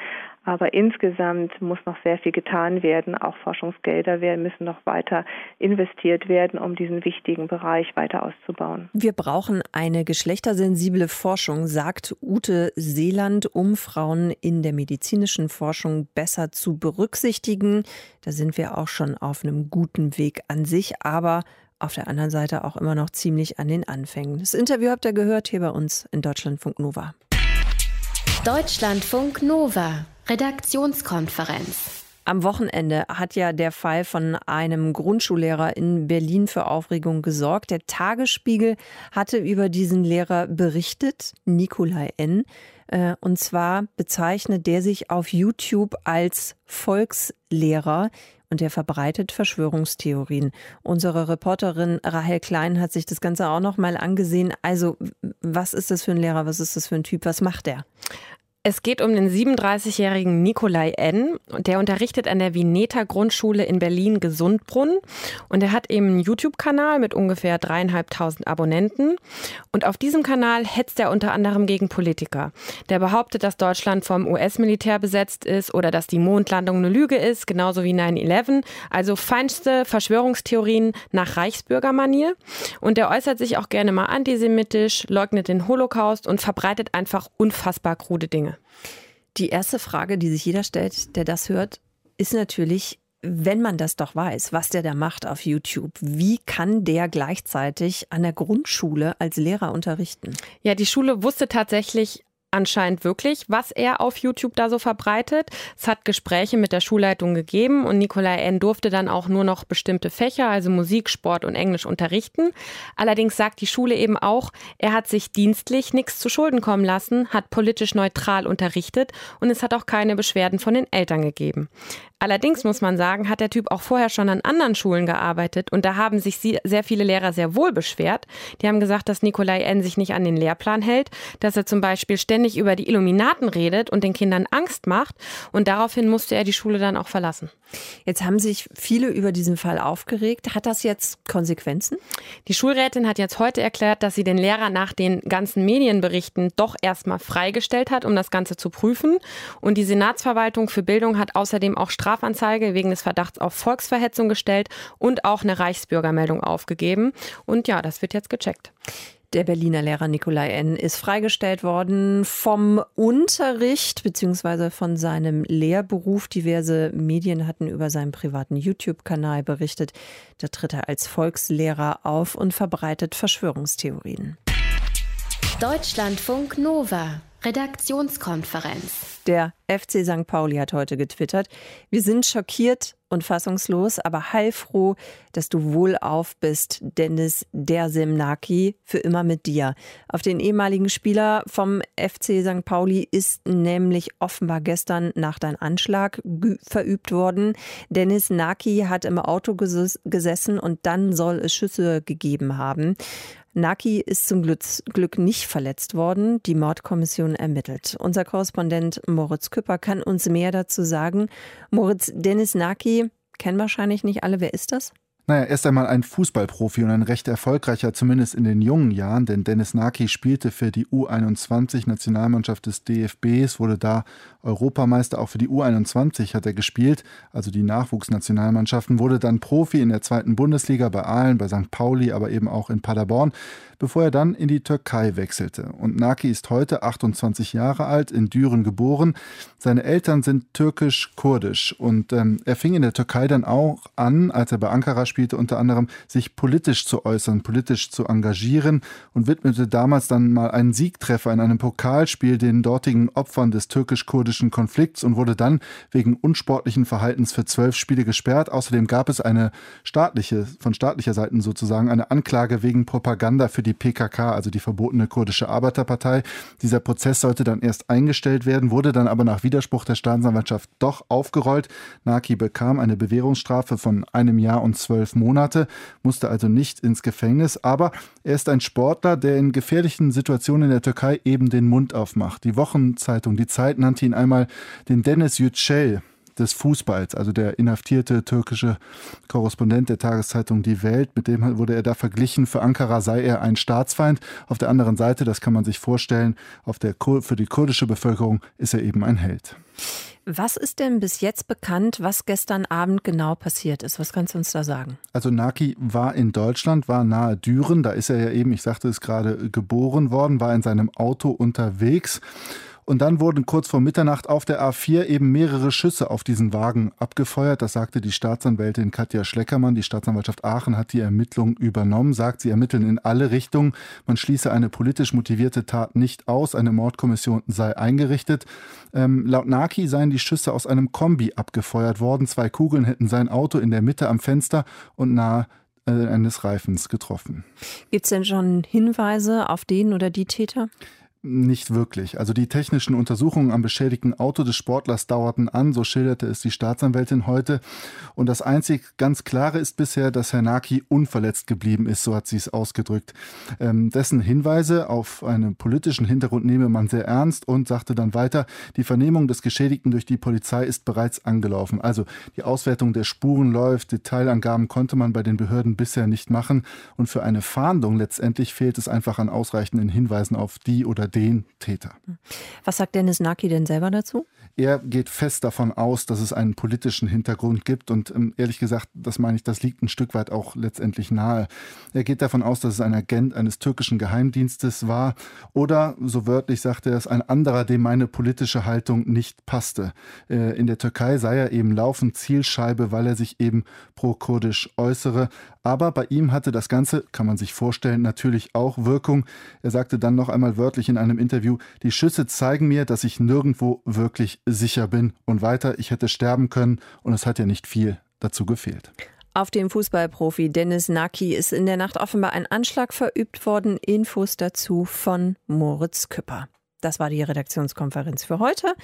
Aber insgesamt muss noch sehr viel getan werden. Auch Forschungsgelder müssen noch weiter investiert werden, um diesen wichtigen Bereich weiter auszubauen. Wir brauchen eine geschlechtersensible Forschung, sagt Ute Seeland, um Frauen in der medizinischen Forschung besser zu berücksichtigen. Da sind wir auch schon auf einem guten Weg an sich, aber auf der anderen Seite auch immer noch ziemlich an den Anfängen. Das Interview habt ihr gehört hier bei uns in Deutschlandfunk Nova. Deutschlandfunk Nova, Redaktionskonferenz. Am Wochenende hat ja der Fall von einem Grundschullehrer in Berlin für Aufregung gesorgt. Der Tagesspiegel hatte über diesen Lehrer berichtet, Nikolai N. Äh, und zwar bezeichnet der sich auf YouTube als Volkslehrer und der verbreitet Verschwörungstheorien. Unsere Reporterin Rahel Klein hat sich das Ganze auch noch mal angesehen. Also, was ist das für ein Lehrer? Was ist das für ein Typ? Was macht er? Es geht um den 37-jährigen Nikolai N. Der unterrichtet an der Vineta Grundschule in Berlin Gesundbrunn. Und er hat eben einen YouTube-Kanal mit ungefähr dreieinhalbtausend Abonnenten. Und auf diesem Kanal hetzt er unter anderem gegen Politiker. Der behauptet, dass Deutschland vom US-Militär besetzt ist oder dass die Mondlandung eine Lüge ist, genauso wie 9-11. Also feinste Verschwörungstheorien nach Reichsbürgermanier. Und er äußert sich auch gerne mal antisemitisch, leugnet den Holocaust und verbreitet einfach unfassbar krude Dinge. Die erste Frage, die sich jeder stellt, der das hört, ist natürlich, wenn man das doch weiß, was der da macht auf YouTube, wie kann der gleichzeitig an der Grundschule als Lehrer unterrichten? Ja, die Schule wusste tatsächlich anscheinend wirklich, was er auf YouTube da so verbreitet. Es hat Gespräche mit der Schulleitung gegeben und Nikolai N. durfte dann auch nur noch bestimmte Fächer, also Musik, Sport und Englisch unterrichten. Allerdings sagt die Schule eben auch, er hat sich dienstlich nichts zu Schulden kommen lassen, hat politisch neutral unterrichtet und es hat auch keine Beschwerden von den Eltern gegeben. Allerdings muss man sagen, hat der Typ auch vorher schon an anderen Schulen gearbeitet und da haben sich sehr viele Lehrer sehr wohl beschwert. Die haben gesagt, dass Nikolai N. sich nicht an den Lehrplan hält, dass er zum Beispiel ständig über die Illuminaten redet und den Kindern Angst macht und daraufhin musste er die Schule dann auch verlassen. Jetzt haben sich viele über diesen Fall aufgeregt. Hat das jetzt Konsequenzen? Die Schulrätin hat jetzt heute erklärt, dass sie den Lehrer nach den ganzen Medienberichten doch erstmal freigestellt hat, um das Ganze zu prüfen. Und die Senatsverwaltung für Bildung hat außerdem auch Strafanzeige wegen des Verdachts auf Volksverhetzung gestellt und auch eine Reichsbürgermeldung aufgegeben. Und ja, das wird jetzt gecheckt. Der Berliner Lehrer Nikolai N. ist freigestellt worden vom Unterricht bzw. von seinem Lehrberuf. Diverse Medien hatten über seinen privaten YouTube-Kanal berichtet. Da tritt er als Volkslehrer auf und verbreitet Verschwörungstheorien. Deutschlandfunk Nova Redaktionskonferenz. Der FC St. Pauli hat heute getwittert. Wir sind schockiert und fassungslos, aber heilfroh, dass du wohlauf bist, Dennis der Semnaki, für immer mit dir. Auf den ehemaligen Spieler vom FC St. Pauli ist nämlich offenbar gestern nach dein Anschlag verübt worden. Dennis Naki hat im Auto gesessen und dann soll es Schüsse gegeben haben. Naki ist zum Glück nicht verletzt worden. Die Mordkommission ermittelt. Unser Korrespondent Moritz Küpper kann uns mehr dazu sagen. Moritz, Dennis Naki kennen wahrscheinlich nicht alle. Wer ist das? Naja, erst einmal ein Fußballprofi und ein recht erfolgreicher, zumindest in den jungen Jahren, denn Dennis Naki spielte für die U21-Nationalmannschaft des DFBs, wurde da Europameister, auch für die U21 hat er gespielt, also die Nachwuchsnationalmannschaften, wurde dann Profi in der zweiten Bundesliga bei Aalen, bei St. Pauli, aber eben auch in Paderborn bevor er dann in die Türkei wechselte. Und Naki ist heute 28 Jahre alt, in Düren geboren. Seine Eltern sind türkisch-kurdisch und ähm, er fing in der Türkei dann auch an, als er bei Ankara spielte, unter anderem sich politisch zu äußern, politisch zu engagieren und widmete damals dann mal einen Siegtreffer in einem Pokalspiel den dortigen Opfern des türkisch-kurdischen Konflikts und wurde dann wegen unsportlichen Verhaltens für zwölf Spiele gesperrt. Außerdem gab es eine staatliche, von staatlicher Seite sozusagen, eine Anklage wegen Propaganda für die PKK, also die verbotene kurdische Arbeiterpartei. Dieser Prozess sollte dann erst eingestellt werden, wurde dann aber nach Widerspruch der Staatsanwaltschaft doch aufgerollt. Naki bekam eine Bewährungsstrafe von einem Jahr und zwölf Monate, musste also nicht ins Gefängnis, aber er ist ein Sportler, der in gefährlichen Situationen in der Türkei eben den Mund aufmacht. Die Wochenzeitung Die Zeit nannte ihn einmal den Dennis Yücel des Fußballs, also der inhaftierte türkische Korrespondent der Tageszeitung Die Welt, mit dem wurde er da verglichen. Für Ankara sei er ein Staatsfeind. Auf der anderen Seite, das kann man sich vorstellen, auf der, für die kurdische Bevölkerung ist er eben ein Held. Was ist denn bis jetzt bekannt, was gestern Abend genau passiert ist? Was kannst du uns da sagen? Also Naki war in Deutschland, war nahe Düren, da ist er ja eben, ich sagte es gerade, geboren worden, war in seinem Auto unterwegs und dann wurden kurz vor Mitternacht auf der A4 eben mehrere Schüsse auf diesen Wagen abgefeuert. Das sagte die Staatsanwältin Katja Schleckermann. Die Staatsanwaltschaft Aachen hat die Ermittlung übernommen, sagt, sie ermitteln in alle Richtungen. Man schließe eine politisch motivierte Tat nicht aus. Eine Mordkommission sei eingerichtet. Ähm, laut Naki seien die Schüsse aus einem Kombi abgefeuert worden. Zwei Kugeln hätten sein Auto in der Mitte am Fenster und nahe äh, eines Reifens getroffen. Gibt es denn schon Hinweise auf den oder die Täter? Nicht wirklich. Also die technischen Untersuchungen am beschädigten Auto des Sportlers dauerten an, so schilderte es die Staatsanwältin heute. Und das einzig ganz Klare ist bisher, dass Herr Naki unverletzt geblieben ist, so hat sie es ausgedrückt. Ähm, dessen Hinweise auf einen politischen Hintergrund nehme man sehr ernst und sagte dann weiter, die Vernehmung des Geschädigten durch die Polizei ist bereits angelaufen. Also die Auswertung der Spuren läuft, Detailangaben konnte man bei den Behörden bisher nicht machen. Und für eine Fahndung letztendlich fehlt es einfach an ausreichenden Hinweisen auf die oder den Täter. Was sagt Dennis Naki denn selber dazu? Er geht fest davon aus, dass es einen politischen Hintergrund gibt und ähm, ehrlich gesagt, das meine ich, das liegt ein Stück weit auch letztendlich nahe. Er geht davon aus, dass es ein Agent eines türkischen Geheimdienstes war oder, so wörtlich sagt er es, ein anderer, dem meine politische Haltung nicht passte. Äh, in der Türkei sei er eben laufend Zielscheibe, weil er sich eben pro-kurdisch äußere. Aber bei ihm hatte das Ganze, kann man sich vorstellen, natürlich auch Wirkung. Er sagte dann noch einmal wörtlich in einem Interview, die Schüsse zeigen mir, dass ich nirgendwo wirklich sicher bin. Und weiter, ich hätte sterben können und es hat ja nicht viel dazu gefehlt. Auf dem Fußballprofi Dennis Naki ist in der Nacht offenbar ein Anschlag verübt worden. Infos dazu von Moritz Küpper. Das war die Redaktionskonferenz für heute.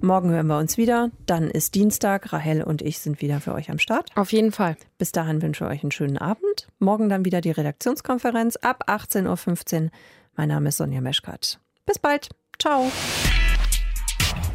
Morgen hören wir uns wieder. Dann ist Dienstag. Rahel und ich sind wieder für euch am Start. Auf jeden Fall. Bis dahin wünsche ich euch einen schönen Abend. Morgen dann wieder die Redaktionskonferenz ab 18.15 Uhr. Mein Name ist Sonja Meschkat. Bis bald. Ciao.